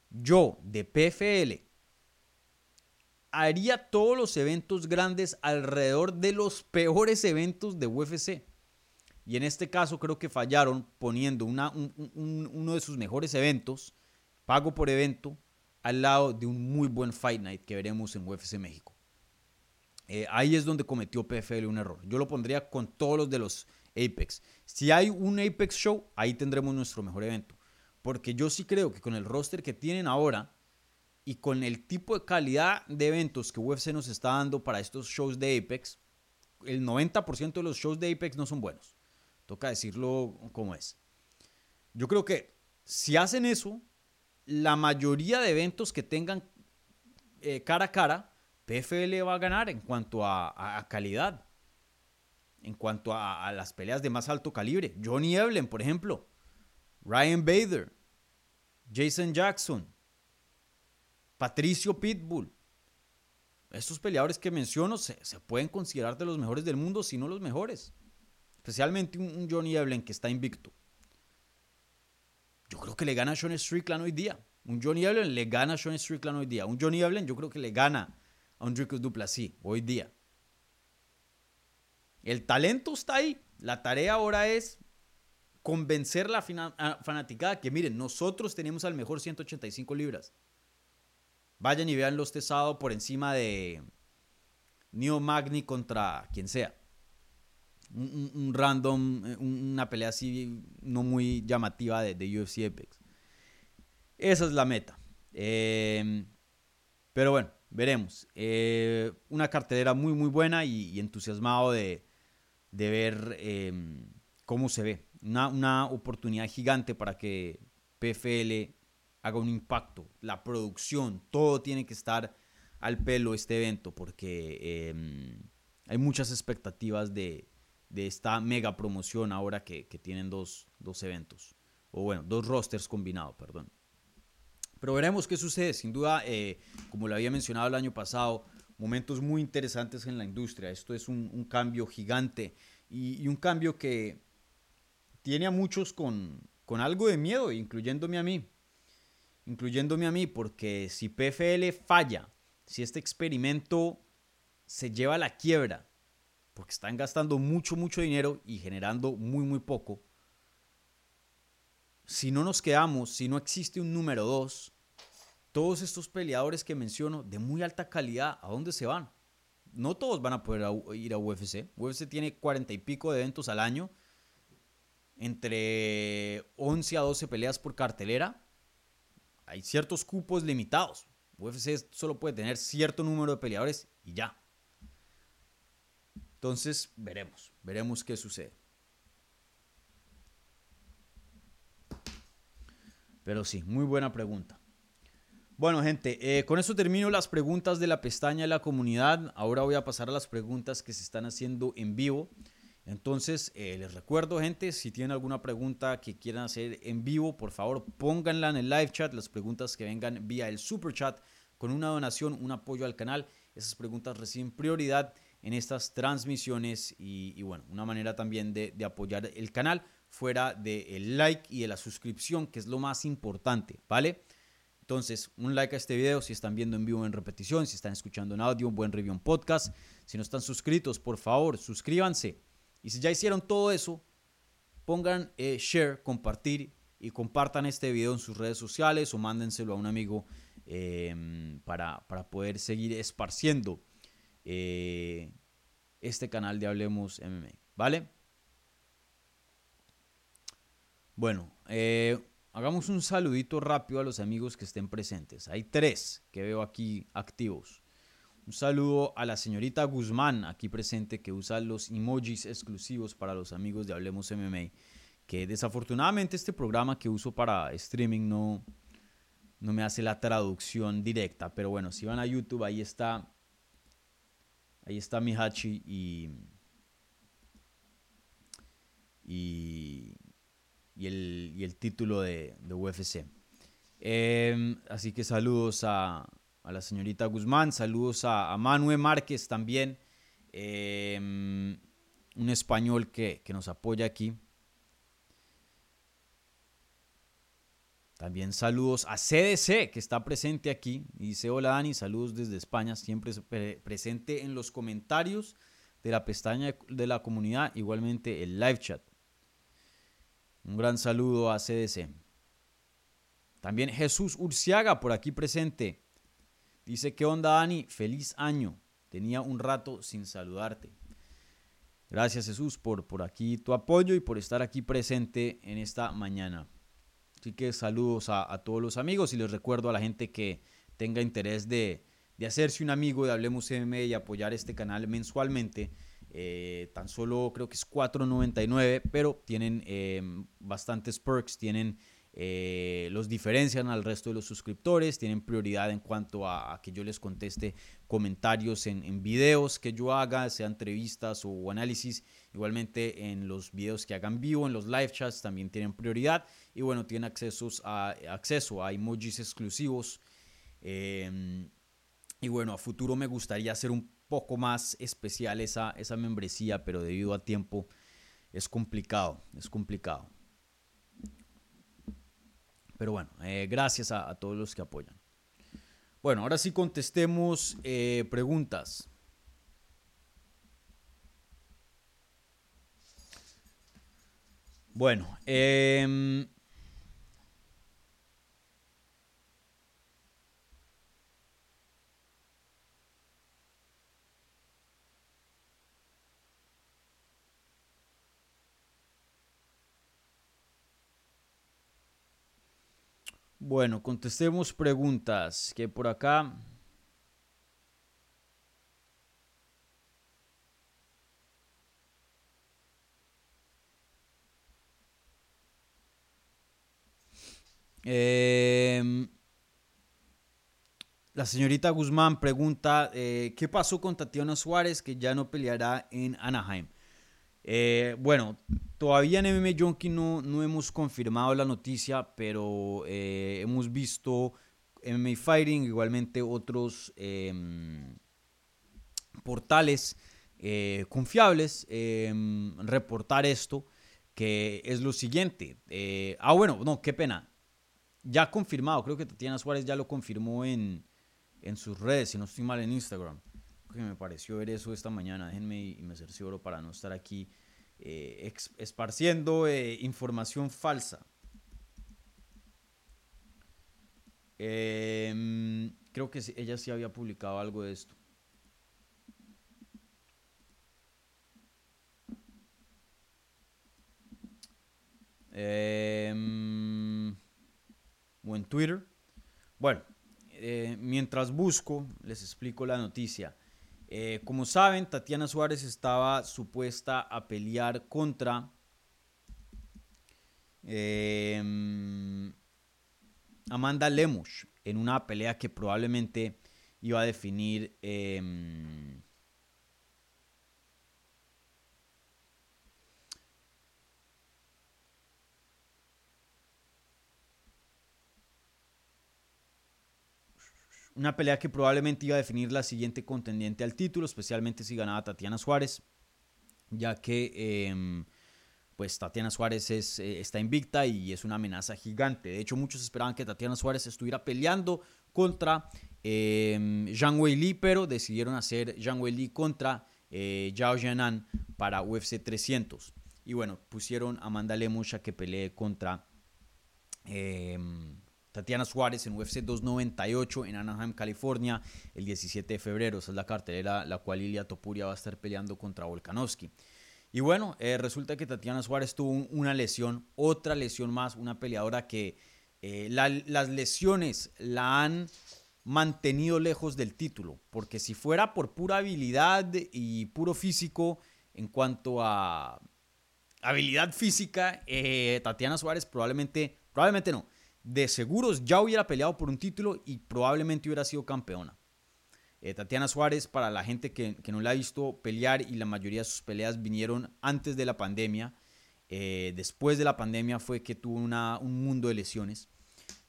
Yo, de PFL, haría todos los eventos grandes alrededor de los peores eventos de UFC. Y en este caso creo que fallaron poniendo una, un, un, uno de sus mejores eventos, pago por evento, al lado de un muy buen Fight Night que veremos en UFC México. Eh, ahí es donde cometió PFL un error. Yo lo pondría con todos los de los Apex. Si hay un Apex Show, ahí tendremos nuestro mejor evento. Porque yo sí creo que con el roster que tienen ahora y con el tipo de calidad de eventos que UFC nos está dando para estos shows de Apex, el 90% de los shows de Apex no son buenos. Toca decirlo como es. Yo creo que si hacen eso, la mayoría de eventos que tengan eh, cara a cara, PFL va a ganar en cuanto a, calidad en cuanto a, las peleas de más alto calibre. Johnny Evelyn, por ejemplo. Ryan Bader. Jason Jackson. Patricio Pitbull. Estos peleadores que menciono se, pueden considerar de los mejores del mundo, si no los mejores. Especialmente un, Johnny Evelyn que está invicto. Yo creo que le gana a Sean Strickland hoy día. Un Johnny Evelyn le gana a Sean Strickland hoy día. Un Johnny Evelyn yo creo que le gana a un Dricus Duplessis hoy día. El talento está ahí. La tarea ahora es convencer la fanaticada que miren, nosotros tenemos al mejor 185 libras. Vayan y veanlo este sábado por encima de Neo Magni contra quien sea. Un, random, una pelea así no muy llamativa de, UFC Apex. Esa es la meta. Eh, pero bueno, veremos. Eh, una cartelera muy, muy buena y, entusiasmado de, de ver eh, cómo se ve. Una, una, oportunidad gigante para que PFL haga un impacto. La producción, todo tiene que estar al pelo este evento porque eh, hay muchas expectativas de, de, esta mega promoción ahora que, que tienen dos, dos, eventos. O bueno, dos rosters combinados, perdón. Pero veremos qué sucede. Sin duda, eh, como lo había mencionado el año pasado, momentos muy interesantes en la industria. Esto es un, cambio gigante y, y, un cambio que tiene a muchos con, con algo de miedo, incluyéndome a mí. Incluyéndome a mí, porque si PFL falla, si este experimento se lleva a la quiebra, porque están gastando mucho, mucho dinero y generando muy, muy poco, si no nos quedamos, si no existe un número dos, todos estos peleadores que menciono de muy alta calidad, ¿a dónde se van? No todos van a poder ir a UFC. UFC tiene cuarenta y pico de eventos al año, entre 11 a 12 peleas por cartelera. Hay ciertos cupos limitados. UFC solo puede tener cierto número de peleadores y ya. Entonces, veremos, veremos qué sucede. Pero sí, muy buena pregunta. Bueno, gente, eh, con eso termino las preguntas de la pestaña de la comunidad. Ahora voy a pasar a las preguntas que se están haciendo en vivo. Entonces, eh, les recuerdo, gente, si tienen alguna pregunta que quieran hacer en vivo, por favor, pónganla en el live chat. Las preguntas que vengan vía el super chat con una donación, un apoyo al canal. Esas preguntas reciben prioridad en estas transmisiones y, bueno, una manera también de, apoyar el canal fuera del like y de la suscripción, que es lo más importante, ¿vale? Entonces, un like a este video si están viendo en vivo en repetición, si están escuchando en audio, un buen review en podcast. Si no están suscritos, por favor, suscríbanse. Y si ya hicieron todo eso, pongan eh, share, compartir y compartan este video en sus redes sociales o mándenselo a un amigo em, para, para poder seguir esparciendo eh, este canal de Hablemos MMA, ¿vale? Bueno, eh, hagamos un saludito rápido a los amigos que estén presentes. Hay tres que veo aquí activos. Un saludo a la señorita Guzmán, aquí presente, que usa los emojis exclusivos para los amigos de Hablemos MMA. Que desafortunadamente este programa que uso para streaming no, no me hace la traducción directa. Pero bueno, si van a YouTube, ahí está Ahí está Mihachi y, y, el, título de, UFC. Em, así que saludos a, la señorita Guzmán, saludos a, Manuel Márquez también, em, un español que, que nos apoya aquí. También saludos a CDC, que está presente aquí. dice, hola Dani, saludos desde España, siempre presente en los comentarios de la pestaña de la comunidad, igualmente el live chat. Un gran saludo a CDC. También Jesús Urciaga, por aquí presente. Dice, ¿qué onda Dani? Feliz año. Tenía un rato sin saludarte. Gracias Jesús por, por aquí tu apoyo y por estar aquí presente en esta mañana. Así que saludos a, todos los amigos y les recuerdo a la gente que tenga interés de, hacerse un amigo de Hablemos MMA y apoyar este canal mensualmente. Eh, tan solo creo que es 4.99, pero tienen eh, bastantes perks, tienen eh, los diferencian al resto de los suscriptores, tienen prioridad en cuanto a, que yo les conteste comentarios en, videos que yo haga, sea entrevistas o análisis. Igualmente en los videos que hagan vivo, en los live chats también tienen prioridad. Y bueno, tienen accesos a, acceso a emojis exclusivos. Em, y bueno, a futuro me gustaría hacer un poco más especial esa, esa membresía, pero debido a tiempo es complicado, es complicado. Pero bueno, eh, gracias a, todos los que apoyan. Bueno, ahora sí contestemos eh, preguntas. Bueno, eh, Bueno, contestemos preguntas que por acá... Em, la señorita Guzmán pregunta, eh, ¿qué pasó con Tatiana Suárez que ya no peleará en Anaheim? Eh, bueno, todavía en MMA Junkie no, no hemos confirmado la noticia, pero eh, hemos visto MMA Fighting, igualmente otros em, portales eh, confiables, em, reportar esto, que es lo siguiente. ah, bueno, no, qué pena. Ya confirmado, creo que Tatiana Suárez ya lo confirmó en, en sus redes, si no estoy mal en Instagram que me pareció ver eso esta mañana. Déjenme y me cercioro para no estar aquí eh, esparciendo eh, información falsa. Em, creo que ella sí había publicado algo de esto. Em, o en Twitter. Bueno, eh, mientras busco, les explico la noticia. Eh, como saben, Tatiana Suárez estaba supuesta a pelear contra em, Amanda Lemos en una pelea que probablemente iba a definir em, Una pelea que probablemente iba a definir la siguiente contendiente al título, especialmente si ganaba Tatiana Suárez, ya que em, pues Tatiana Suárez es, eh, está invicta y es una amenaza gigante. De hecho, muchos esperaban que Tatiana Suárez estuviera peleando contra eh, Zhang Weili, pero decidieron hacer Zhang Weili contra eh, Zhao Jianan para UFC 300. Y bueno, pusieron a Amanda Lemus a que pelee contra em, Tatiana Suárez en UFC 298 en Anaheim, California, el 17 de febrero. Esa es la cartelera la cual Ilia Topuria va a estar peleando contra Volkanovski. Y bueno, eh, resulta que Tatiana Suárez tuvo una lesión, otra lesión más, una peleadora que eh, las lesiones la han mantenido lejos del título, porque si fuera por pura habilidad y puro físico en cuanto a habilidad física, eh, Tatiana Suárez probablemente, probablemente no, de seguros ya hubiera peleado por un título y probablemente hubiera sido campeona. Eh, Tatiana Suárez, para la gente que, no la ha visto pelear y la mayoría de sus peleas vinieron antes de la pandemia, eh, después de la pandemia fue que tuvo un mundo de lesiones.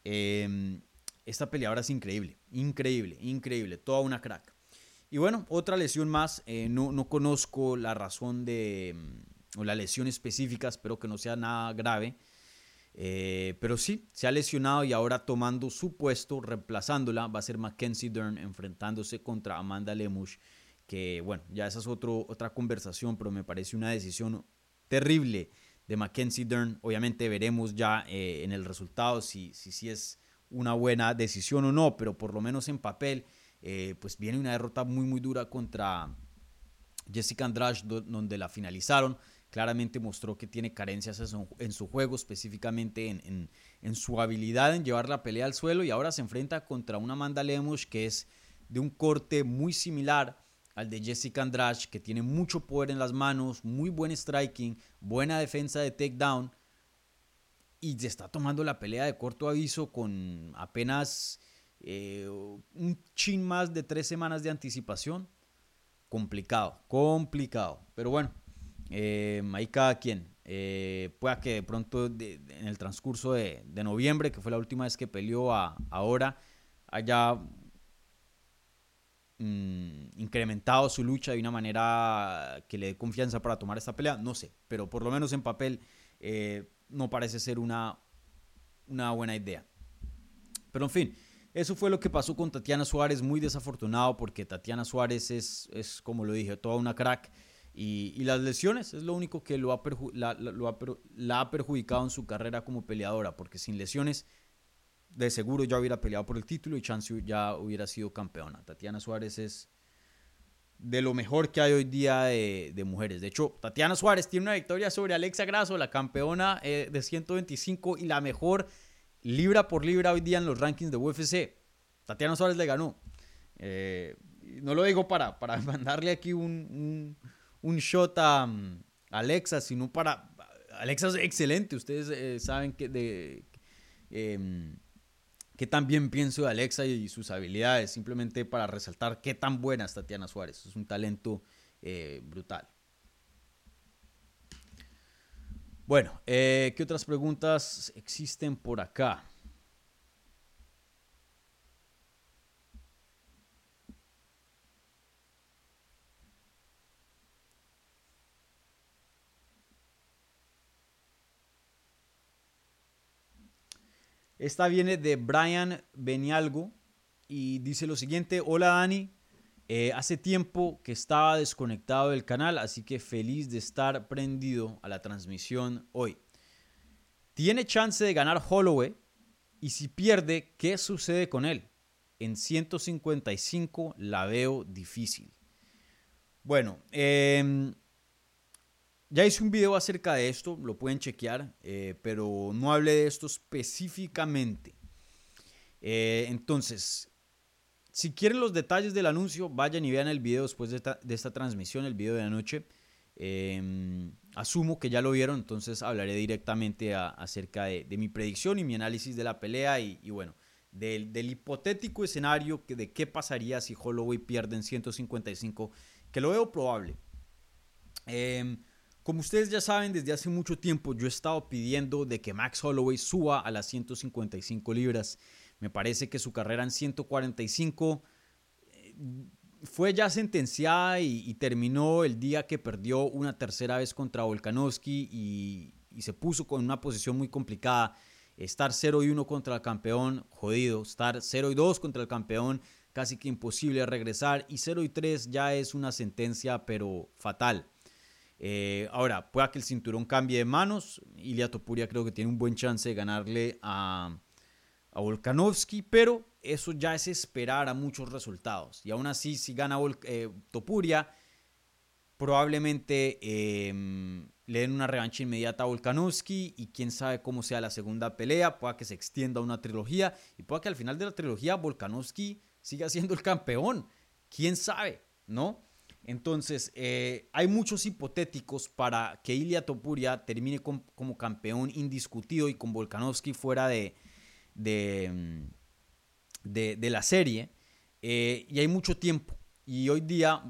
Em, esta peleadora es increíble, increíble, increíble, toda una crack. Y bueno, otra lesión más, eh, no, no, conozco la razón de, o la lesión específica, espero que no sea nada grave. Eh, pero sí, se ha lesionado y ahora tomando su puesto, reemplazándola, va a ser Mackenzie Dern enfrentándose contra Amanda Lemush, que bueno, ya esa es otro, otra conversación, pero me parece una decisión terrible de Mackenzie Dern. Obviamente veremos ya eh, en el resultado si, si, si, es una buena decisión o no, pero por lo menos en papel, eh, pues viene una derrota muy, muy dura contra Jessica Andrade, donde la finalizaron claramente mostró que tiene carencias en su juego, específicamente en, su habilidad en llevar la pelea al suelo y ahora se enfrenta contra una Amanda Lemos que es de un corte muy similar al de Jessica Andrade, que tiene mucho poder en las manos, muy buen striking, buena defensa de takedown y se está tomando la pelea de corto aviso con apenas eh, un chin más de tres semanas de anticipación. Complicado, complicado. Pero bueno, eh, ahí cada quien. Eh, pueda que de pronto en el transcurso de, noviembre, que fue la última vez que peleó a, ahora, haya mm, incrementado su lucha de una manera que le dé confianza para tomar esta pelea. No sé, pero por lo menos en papel eh, no parece ser una, una buena idea. Pero en fin, eso fue lo que pasó con Tatiana Suárez, muy desafortunado porque Tatiana Suárez es, es como lo dije, toda una crack. Y, las lesiones es lo único que lo ha la, ha perjudicado en su carrera como peleadora, porque sin lesiones de seguro ya hubiera peleado por el título y Chance ya hubiera sido campeona. Tatiana Suárez es de lo mejor que hay hoy día de, mujeres. De hecho, Tatiana Suárez tiene una victoria sobre Alexa Grasso, la campeona eh, de 125 y la mejor libra por libra hoy día en los rankings de UFC. Tatiana Suárez le ganó. Eh, no lo digo para, para [LAUGHS] mandarle aquí un un shot a mm, Alexa, sino para... Alexa es excelente, ustedes eh, saben que de... Em, qué tan bien pienso de Alexa y sus habilidades, simplemente para resaltar qué tan buena es Tatiana Suárez. Es un talento eh, brutal. Bueno, eh, ¿qué otras preguntas existen por acá? Esta viene de Brian Benialgo y dice lo siguiente, hola Dani, eh, hace tiempo que estaba desconectado del canal, así que feliz de estar prendido a la transmisión hoy. ¿Tiene chance de ganar Holloway? Y si pierde, ¿qué sucede con él? En 155 la veo difícil. Bueno, em, ya hice un video acerca de esto, lo pueden chequear, eh, pero no hablé de esto específicamente. Eh, entonces, si quieren los detalles del anuncio, vayan y vean el video después de esta, transmisión, el video de anoche. Em, asumo que ya lo vieron, entonces hablaré directamente acerca de, mi predicción y mi análisis de la pelea y, bueno, del, hipotético escenario que, de qué pasaría si Holloway pierde en 155, que lo veo probable. Em, como ustedes ya saben, desde hace mucho tiempo yo he estado pidiendo de que Max Holloway suba a las 155 libras. Me parece que su carrera en 145 eh, fue ya sentenciada y, terminó el día que perdió una tercera vez contra Volkanovski y, se puso con una posición muy complicada. Estar 0 y 1 contra el campeón, jodido. Estar 0 y 2 contra el campeón, casi que imposible regresar. Y 0 y 3 ya es una sentencia, pero fatal. Eh, ahora, pueda que el cinturón cambie de manos. Ilia Topuria creo que tiene un buen chance de ganarle a, a Volkanovski, pero eso ya es esperar a muchos resultados. Y aún así, si gana eh, Topuria, probablemente em, le den una revancha inmediata a Volkanovski y quién sabe cómo sea la segunda pelea, pueda que se extienda una trilogía y pueda que al final de la trilogía Volkanovski siga siendo el campeón. ¿Quién sabe? ¿No? Entonces, eh, hay muchos hipotéticos para que Ilia Topuria termine como campeón indiscutido y con Volkanovski fuera de, de, de, la serie. Eh, y hay mucho tiempo. Y hoy día,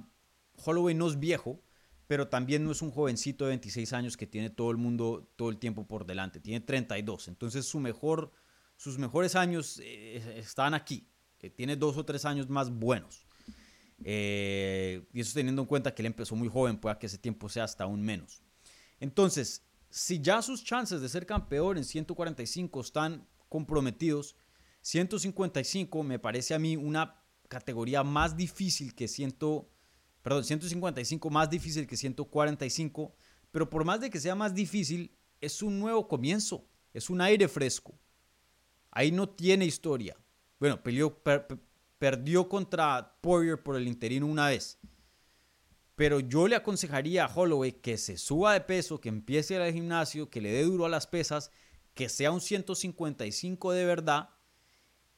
Holloway no es viejo, pero también no es un jovencito de 26 años que tiene todo el mundo todo el tiempo por delante. Tiene 32. Entonces, su mejor, sus mejores años eh, están aquí. Eh, tiene dos o tres años más buenos. Y eso teniendo en cuenta que él empezó muy joven, puede que ese tiempo sea hasta aún menos. Entonces, si ya sus chances de ser campeón en 145 están comprometidos. 155 me parece a mí una categoría más difícil que 100, perdón, 155 más difícil que 145, pero por más de que sea más difícil, es un nuevo comienzo, es un aire fresco. Ahí no tiene historia. Bueno, peleó, perdió contra Poirier por el interino una vez. Pero yo le aconsejaría a Holloway que se suba de peso, que empiece al gimnasio, que le dé duro a las pesas que sea un 155 de verdad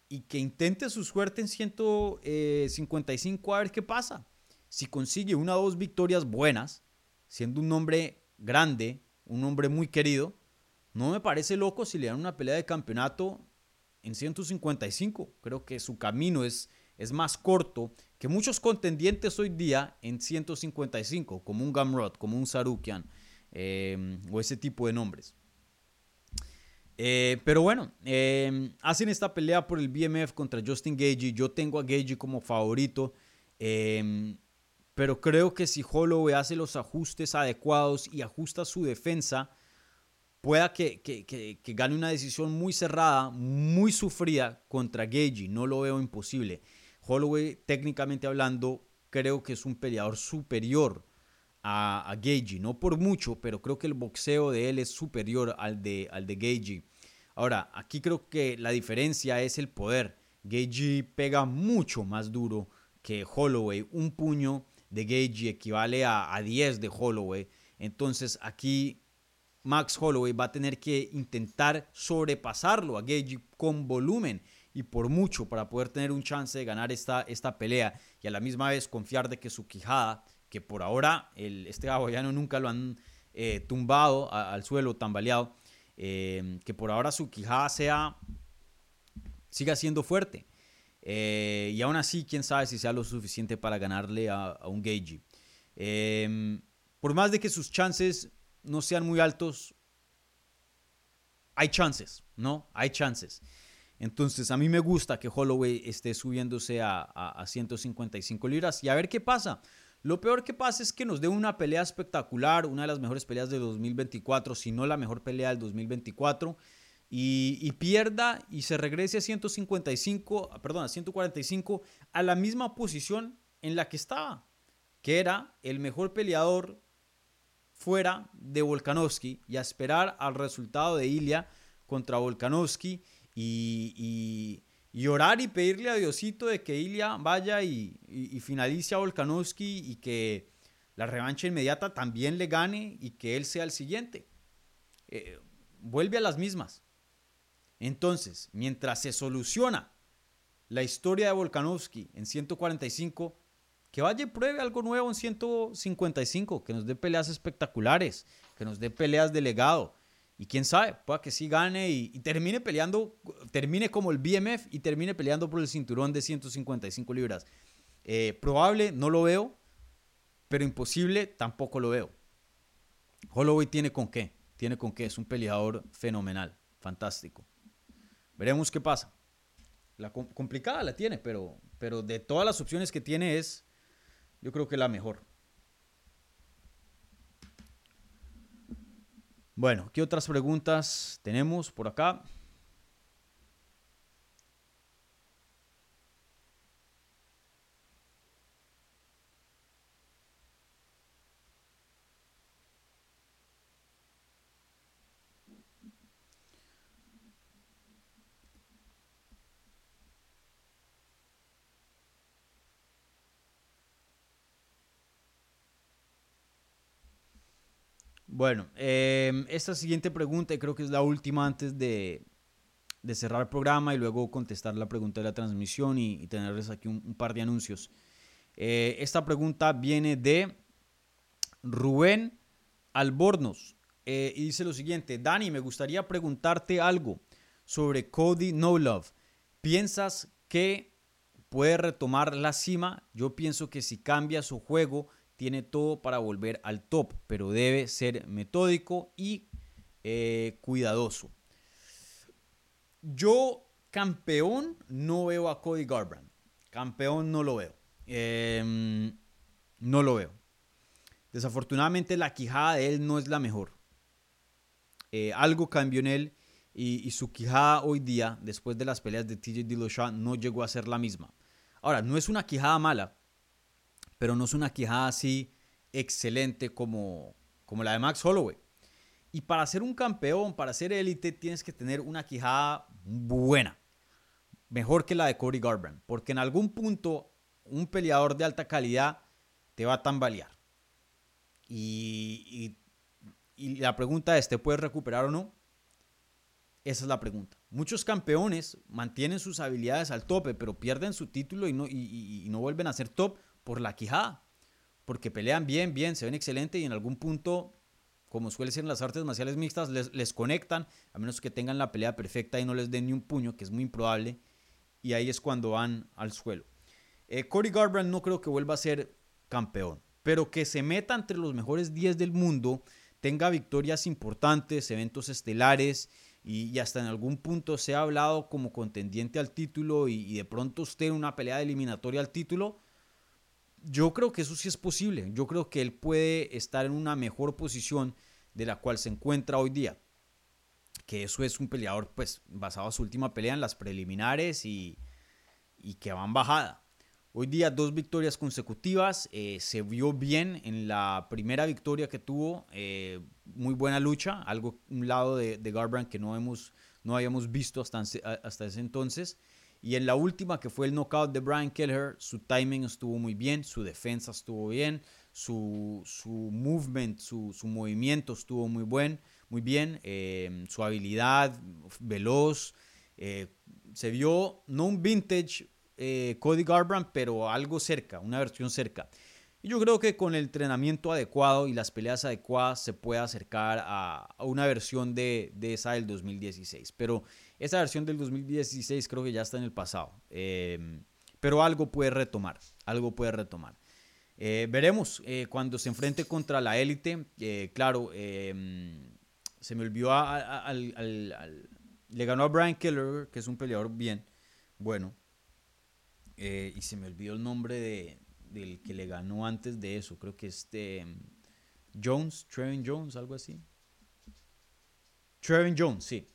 y que intente su suerte en 155 a ver qué pasa. Si consigue una o dos victorias buenas, siendo un hombre grande, un hombre muy querido, no me parece loco si le dan una pelea de campeonato en 155. Creo que su camino es, es más corto que muchos contendientes hoy día en 155, como un Gamrot, como un Sarukian eh, o ese tipo de nombres. Eh, pero bueno, em, hacen esta pelea por el BMF contra Justin Gagey. Yo tengo a Gagey como favorito. Em, pero creo que si Holloway hace los ajustes adecuados y ajusta su defensa, pueda que, que, gane una decisión muy cerrada, muy sufrida contra Gagey. No lo veo imposible. Holloway, técnicamente hablando, creo que es un peleador superior a, a no por mucho, pero creo que el boxeo de él es superior al de, al de. Ahora, aquí creo que la diferencia es el poder. Gagey pega mucho más duro que Holloway. Un puño de Gagey equivale a, a 10 de Holloway. Entonces aquí Max Holloway va a tener que intentar sobrepasarlo a Gagey con volumen y por mucho para poder tener un chance de ganar esta, esta pelea y a la misma vez confiar de que su quijada, que por ahora el, este hawaiano nunca lo han eh, tumbado al suelo, tambaleado, eh, que por ahora su quijada sea, siga siendo fuerte. Eh, y aún así, quién sabe si sea lo suficiente para ganarle a, un Gagey. Em, por más de que sus chances no sean muy altos, hay chances, ¿no? Hay chances. Entonces, a mí me gusta que Holloway esté subiéndose a, a 155 libras y a ver qué pasa. Lo peor que pasa es que nos dé una pelea espectacular, una de las mejores peleas de 2024, si no la mejor pelea del 2024, y, pierda y se regrese a 155, perdón, a 145, a la misma posición en la que estaba, que era el mejor peleador fuera de Volkanovski y a esperar al resultado de Ilia contra Volkanovski y, y, orar y pedirle a Diosito de que Ilya vaya y, finalice a Volkanovski y que la revancha inmediata también le gane y que él sea el siguiente. Eh, vuelve a las mismas. Entonces, mientras se soluciona la historia de Volkanovski en 145, que vaya y pruebe algo nuevo en 155, que nos dé peleas espectaculares, que nos dé peleas de legado. Y quién sabe, pueda que sí gane y, termine peleando, termine como el BMF y termine peleando por el cinturón de 155 libras. Eh, probable, no lo veo, pero imposible, tampoco lo veo. Holloway tiene con qué, tiene con qué, es un peleador fenomenal, fantástico. Veremos qué pasa. La complicada la tiene, pero, pero de todas las opciones que tiene es yo creo que la mejor. Bueno, ¿qué otras preguntas tenemos por acá? Bueno, em, esta siguiente pregunta, y creo que es la última antes de, cerrar el programa y luego contestar la pregunta de la transmisión y, tenerles aquí un, par de anuncios. Eh, esta pregunta viene de Rubén Albornoz eh, y dice lo siguiente, Dani, me gustaría preguntarte algo sobre Cody No Love. ¿Piensas que puede retomar la cima? Yo pienso que si cambia su juego tiene todo para volver al top, pero debe ser metódico y eh, cuidadoso. Yo campeón no veo a Cody Garbrandt. Campeón no lo veo. Em, no lo veo. Desafortunadamente la quijada de él no es la mejor. Eh, algo cambió en él y, su quijada hoy día, después de las peleas de TJ Dillashaw, no llegó a ser la misma. Ahora, no es una quijada mala, pero no es una quijada así excelente como, como la de Max Holloway. Y para ser un campeón, para ser élite, tienes que tener una quijada buena. Mejor que la de Cody Garbrandt. Porque en algún punto un peleador de alta calidad te va a tambalear. Y, y, la pregunta es, ¿te puedes recuperar o no? Esa es la pregunta. Muchos campeones mantienen sus habilidades al tope, pero pierden su título y no, y no vuelven a ser top por la quijada. Porque pelean bien, bien, se ven excelente y en algún punto, como suele ser en las artes marciales mixtas, les, conectan, a menos que tengan la pelea perfecta y no les den ni un puño, que es muy improbable. Y ahí es cuando van al suelo. Eh, Cody Garbrandt no creo que vuelva a ser campeón, pero que se meta entre los mejores 10 del mundo, tenga victorias importantes, eventos estelares y, hasta en algún punto se ha hablado como contendiente al título y, de pronto usted una pelea eliminatoria al título, yo creo que eso sí es posible. Yo creo que él puede estar en una mejor posición de la cual se encuentra hoy día. Que eso es un peleador, pues, basado en su última pelea en las preliminares y, que va en bajada. Hoy día dos victorias consecutivas, eh, se vio bien en la primera victoria que tuvo, eh, muy buena lucha, algo un lado de, de Garbrandt que no, hemos, no habíamos visto hasta, hasta ese entonces. Y en la última, que fue el knockout de Brian Kelleher, su timing estuvo muy bien, su defensa estuvo bien, su, su movement, su, su, movimiento estuvo muy, buen, muy bien, eh, su habilidad veloz. Eh, se vio no un vintage eh, Cody Garbrandt, pero algo cerca, una versión cerca. Y yo creo que con el entrenamiento adecuado y las peleas adecuadas se puede acercar a, una versión de, de, esa del 2016. Pero esa versión del 2016 creo que ya está en el pasado. Em, pero algo puede retomar, algo puede retomar. Eh, veremos eh, cuando se enfrente contra la élite. Eh, claro, em, se me olvidó al, Le ganó a Brian Keller, que es un peleador bien bueno. y se me olvidó el nombre de, del que le ganó antes de eso. Creo que este Jones, Trevin Jones, algo así. Trevin Jones, sí.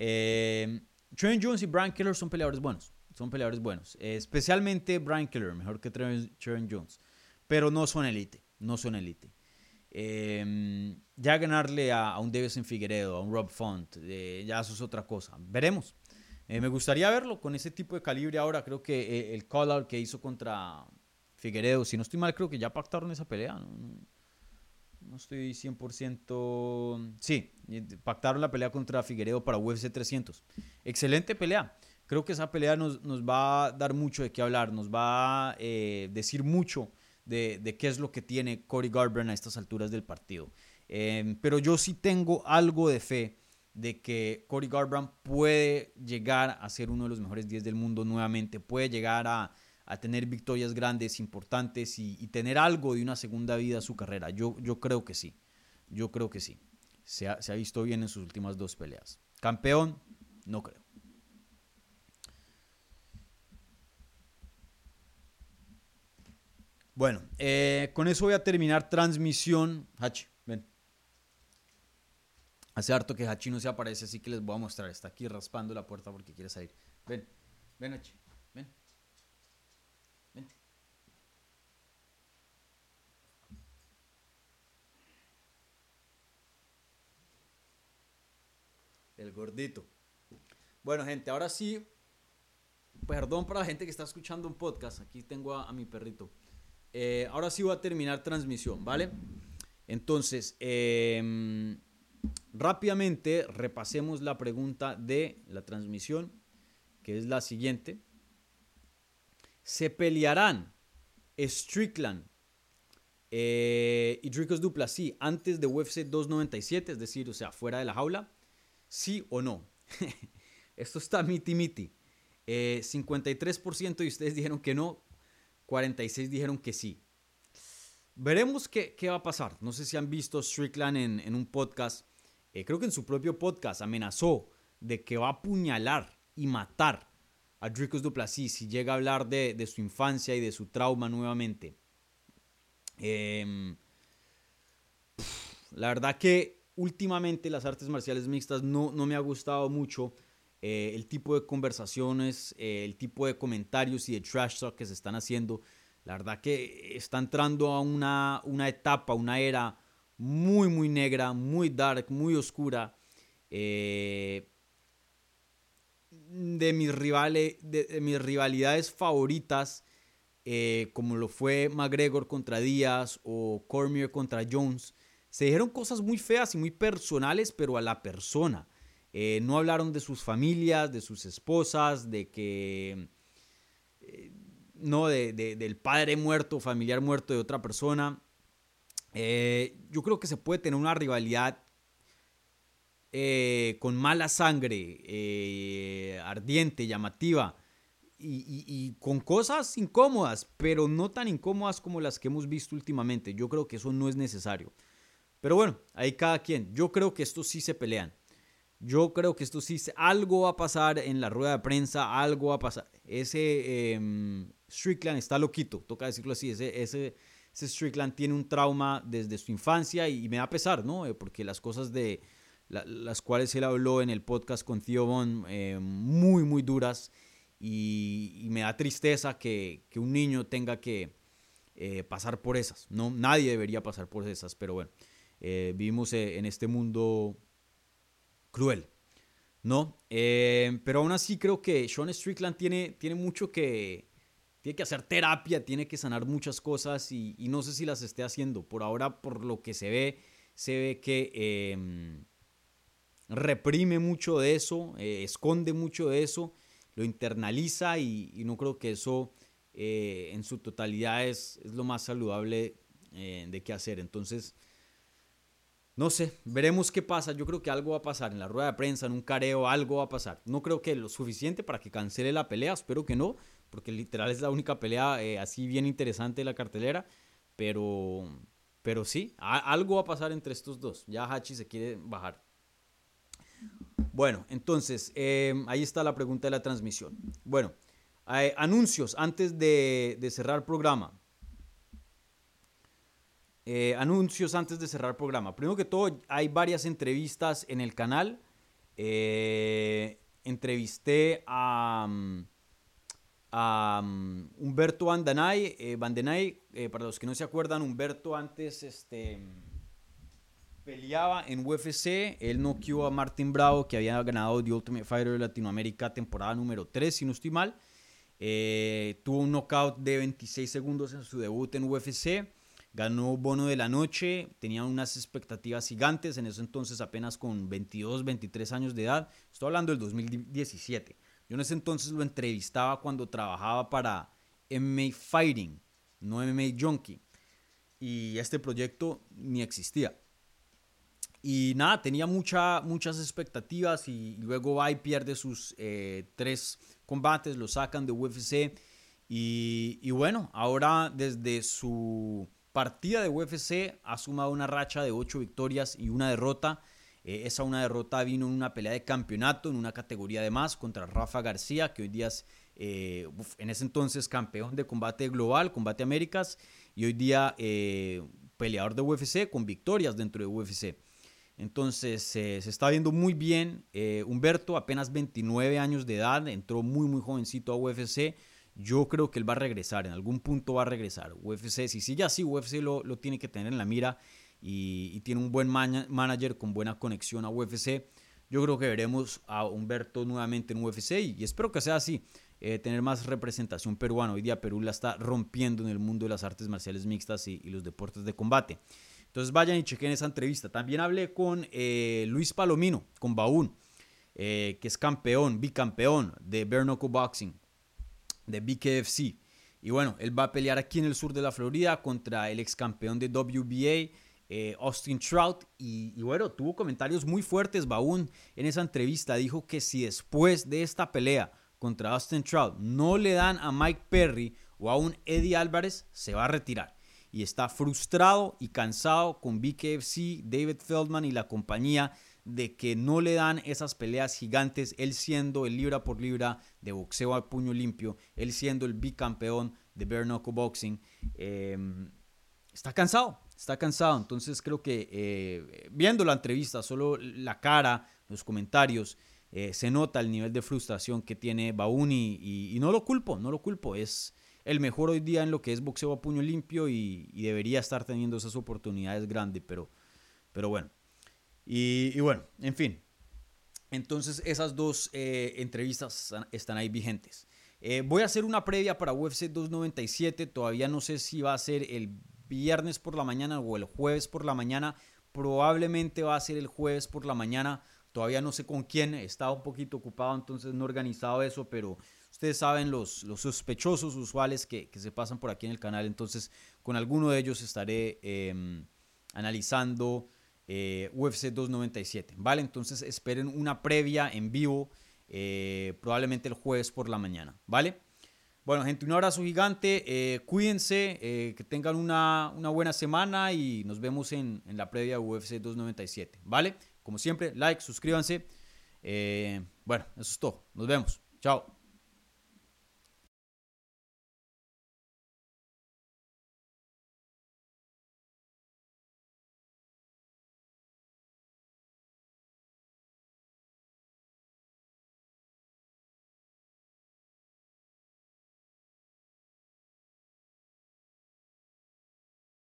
Eh, Jones y Brian Keller son peleadores buenos. Son peleadores buenos. especialmente Brian Keller, mejor que Trevin, Jones. Pero no son elite. No son elite. Eh, ya ganarle a, un Davison Figueredo, a un Rob Font, ya eso es otra cosa. Veremos. Eh, me gustaría verlo con ese tipo de calibre ahora. Creo que eh, el call out que hizo contra Figueredo, si no estoy mal, creo que ya pactaron esa pelea. No, estoy 100%. Sí, pactaron la pelea contra Figueredo para UFC 300. Excelente pelea. Creo que esa pelea nos, nos va a dar mucho de qué hablar, nos va a eh, decir mucho de, de, qué es lo que tiene Cody Garbrandt a estas alturas del partido. Eh, pero yo sí tengo algo de fe de que Cody Garbrandt puede llegar a ser uno de los mejores 10 del mundo nuevamente, puede llegar a, a tener victorias grandes, importantes y, tener algo de una segunda vida a su carrera. Yo, yo creo que sí, yo creo que sí. Se ha, se ha visto bien en sus últimas dos peleas. Campeón, no creo. Bueno, eh, con eso voy a terminar transmisión. Hachi, ven. Hace harto que Hachi no se aparece, así que les voy a mostrar. Está aquí raspando la puerta porque quiere salir. Ven, ven Hachi, ven. Vente. El gordito. Bueno, gente, ahora sí. Perdón para la gente que está escuchando un podcast. Aquí tengo a, mi perrito. Eh, ahora sí voy a terminar transmisión, ¿vale? Entonces, eh, rápidamente repasemos la pregunta de la transmisión, que es la siguiente. ¿Se pelearán Strickland eh, y Dricos Duplessis antes de UFC 297, es decir, o sea, fuera de la jaula? ¿Sí o no? [LAUGHS] Esto está miti miti. 53% de ustedes dijeron que no, 46 dijeron que sí. Veremos qué, qué, va a pasar. No sé si han visto Strickland en, en un podcast. Eh, creo que en su propio podcast amenazó de que va a apuñalar y matar a Dricus Duplessis si llega a hablar de, de, su infancia y de su trauma nuevamente. Eh, la verdad que últimamente las artes marciales mixtas no, no me ha gustado mucho. Eh, el tipo de conversaciones, eh, el tipo de comentarios y de trash talk que se están haciendo. La verdad que está entrando a una, una etapa, una era muy, muy negra, muy dark, muy oscura. Eh, de, mis rivales, de, de, mis rivalidades favoritas, como lo fue McGregor contra Díaz o Cormier contra Jones, se dijeron cosas muy feas y muy personales, pero a la persona. Eh, no hablaron de sus familias, de sus esposas, de que... Eh, no, de, de, del padre muerto, familiar muerto de otra persona. Eh, yo creo que se puede tener una rivalidad con mala sangre, ardiente, llamativa, y, con cosas incómodas, pero no tan incómodas como las que hemos visto últimamente. Yo creo que eso no es necesario. Pero bueno, ahí cada quien. Yo creo que estos sí se pelean. Yo creo que esto sí, algo va a pasar en la rueda de prensa, algo va a pasar. Ese eh, Strickland está loquito, toca decirlo así. Ese, ese, ese, Strickland tiene un trauma desde su infancia y, me da pesar, ¿no? Eh, porque las cosas de la, las cuales él habló en el podcast con Theo Von, eh, muy, muy duras. Y, y, me da tristeza que, que un niño tenga que eh, pasar por esas. ¿no? Nadie debería pasar por esas, pero bueno, eh, vivimos en este mundo cruel, ¿no? Eh, pero aún así creo que Sean Strickland tiene, tiene mucho que... Tiene que hacer terapia, tiene que sanar muchas cosas y, no sé si las esté haciendo. Por ahora, por lo que se ve, se ve que eh, reprime mucho de eso, eh, esconde mucho de eso, lo internaliza y, no creo que eso eh, en su totalidad es, es lo más saludable eh, de qué hacer. Entonces, no sé, veremos qué pasa. Yo creo que algo va a pasar en la rueda de prensa, en un careo, algo va a pasar. No creo que lo suficiente para que cancele la pelea, espero que no, porque literal es la única pelea eh, así bien interesante de la cartelera. Pero, pero sí, algo va a pasar entre estos dos. Ya Hachi se quiere bajar. Bueno, entonces, eh, ahí está la pregunta de la transmisión. Bueno, eh, anuncios antes de, de cerrar programa. Eh, anuncios antes de cerrar el programa. Primero que todo, hay varias entrevistas en el canal. Eh, entrevisté a, a Humberto Vandenay. Eh, eh, para los que no se acuerdan, Humberto antes este, peleaba en UFC. Él noqueó a Martin Bravo, que había ganado The Ultimate Fighter de Latinoamérica temporada número 3, si no estoy mal. Tuvo un knockout de 26 segundos en su debut en UFC. Ganó bono de la noche, tenía unas expectativas gigantes, en ese entonces apenas con 22, 23 años de edad. Estoy hablando del 2017. Yo en ese entonces lo entrevistaba cuando trabajaba para MMA Fighting, no MMA Junkie. Y este proyecto ni existía. Y nada, tenía mucha, muchas expectativas y luego va y pierde sus eh, tres combates, lo sacan de UFC. Y, bueno, ahora desde su partida de UFC ha sumado una racha de ocho victorias y una derrota. Eh, esa una derrota vino en una pelea de campeonato, en una categoría de más, contra Rafa García, que hoy día es, eh, en ese entonces, campeón de combate global, combate Américas, y hoy día eh, peleador de UFC con victorias dentro de UFC. Entonces se está viendo muy bien. Humberto, apenas 29 años de edad, entró muy, muy jovencito a UFC. Yo creo que él va a regresar, en algún punto va a regresar. UFC, si sigue así, UFC lo, lo tiene que tener en la mira y, tiene un buen manager con buena conexión a UFC. Yo creo que veremos a Humberto nuevamente en UFC y, espero que sea así. Eh, tener más representación peruana. Hoy día Perú la está rompiendo en el mundo de las artes marciales mixtas y, los deportes de combate. Entonces vayan y chequen esa entrevista. También hablé con eh, Luis Palomino, con Baún, eh, que es campeón, bicampeón de Bernoco Boxing, de BKFC. Y bueno, él va a pelear aquí en el sur de la Florida contra el ex campeón de WBA. Eh, Austin Trout. Y, bueno, tuvo comentarios muy fuertes. Baún en esa entrevista dijo que si después de esta pelea contra Austin Trout no le dan a Mike Perry o a un Eddie Álvarez, se va a retirar. Y está frustrado y cansado con BKFC, David Feldman y la compañía de que no le dan esas peleas gigantes, él siendo el libra por libra de boxeo al puño limpio, él siendo el bicampeón de bare boxing. Em, está cansado, está cansado. Entonces creo que eh, viendo la entrevista, solo la cara, los comentarios, eh, se nota el nivel de frustración que tiene Bauni y, no lo culpo, no lo culpo. Es el mejor hoy día en lo que es boxeo a puño limpio y, debería estar teniendo esas oportunidades grandes, pero, pero bueno. Y, bueno, en fin. Entonces esas dos eh, entrevistas están ahí vigentes. voy a hacer una previa para UFC 297. Todavía no sé si va a ser el viernes por la mañana o el jueves por la mañana. Probablemente va a ser el jueves por la mañana. Todavía no sé con quién. Estaba un poquito ocupado, entonces no he organizado eso, pero ustedes saben los, los sospechosos usuales que, se pasan por aquí en el canal. Entonces, con alguno de ellos estaré em, analizando eh, UFC 297. ¿Vale? Entonces, esperen una previa en vivo. Eh, probablemente el jueves por la mañana. ¿Vale? Bueno, gente, un abrazo gigante. Eh, cuídense, que tengan una, buena semana y nos vemos en, en, la previa UFC 297. ¿Vale? Como siempre, like, suscríbanse. Bueno, eso es todo. Nos vemos. Chao.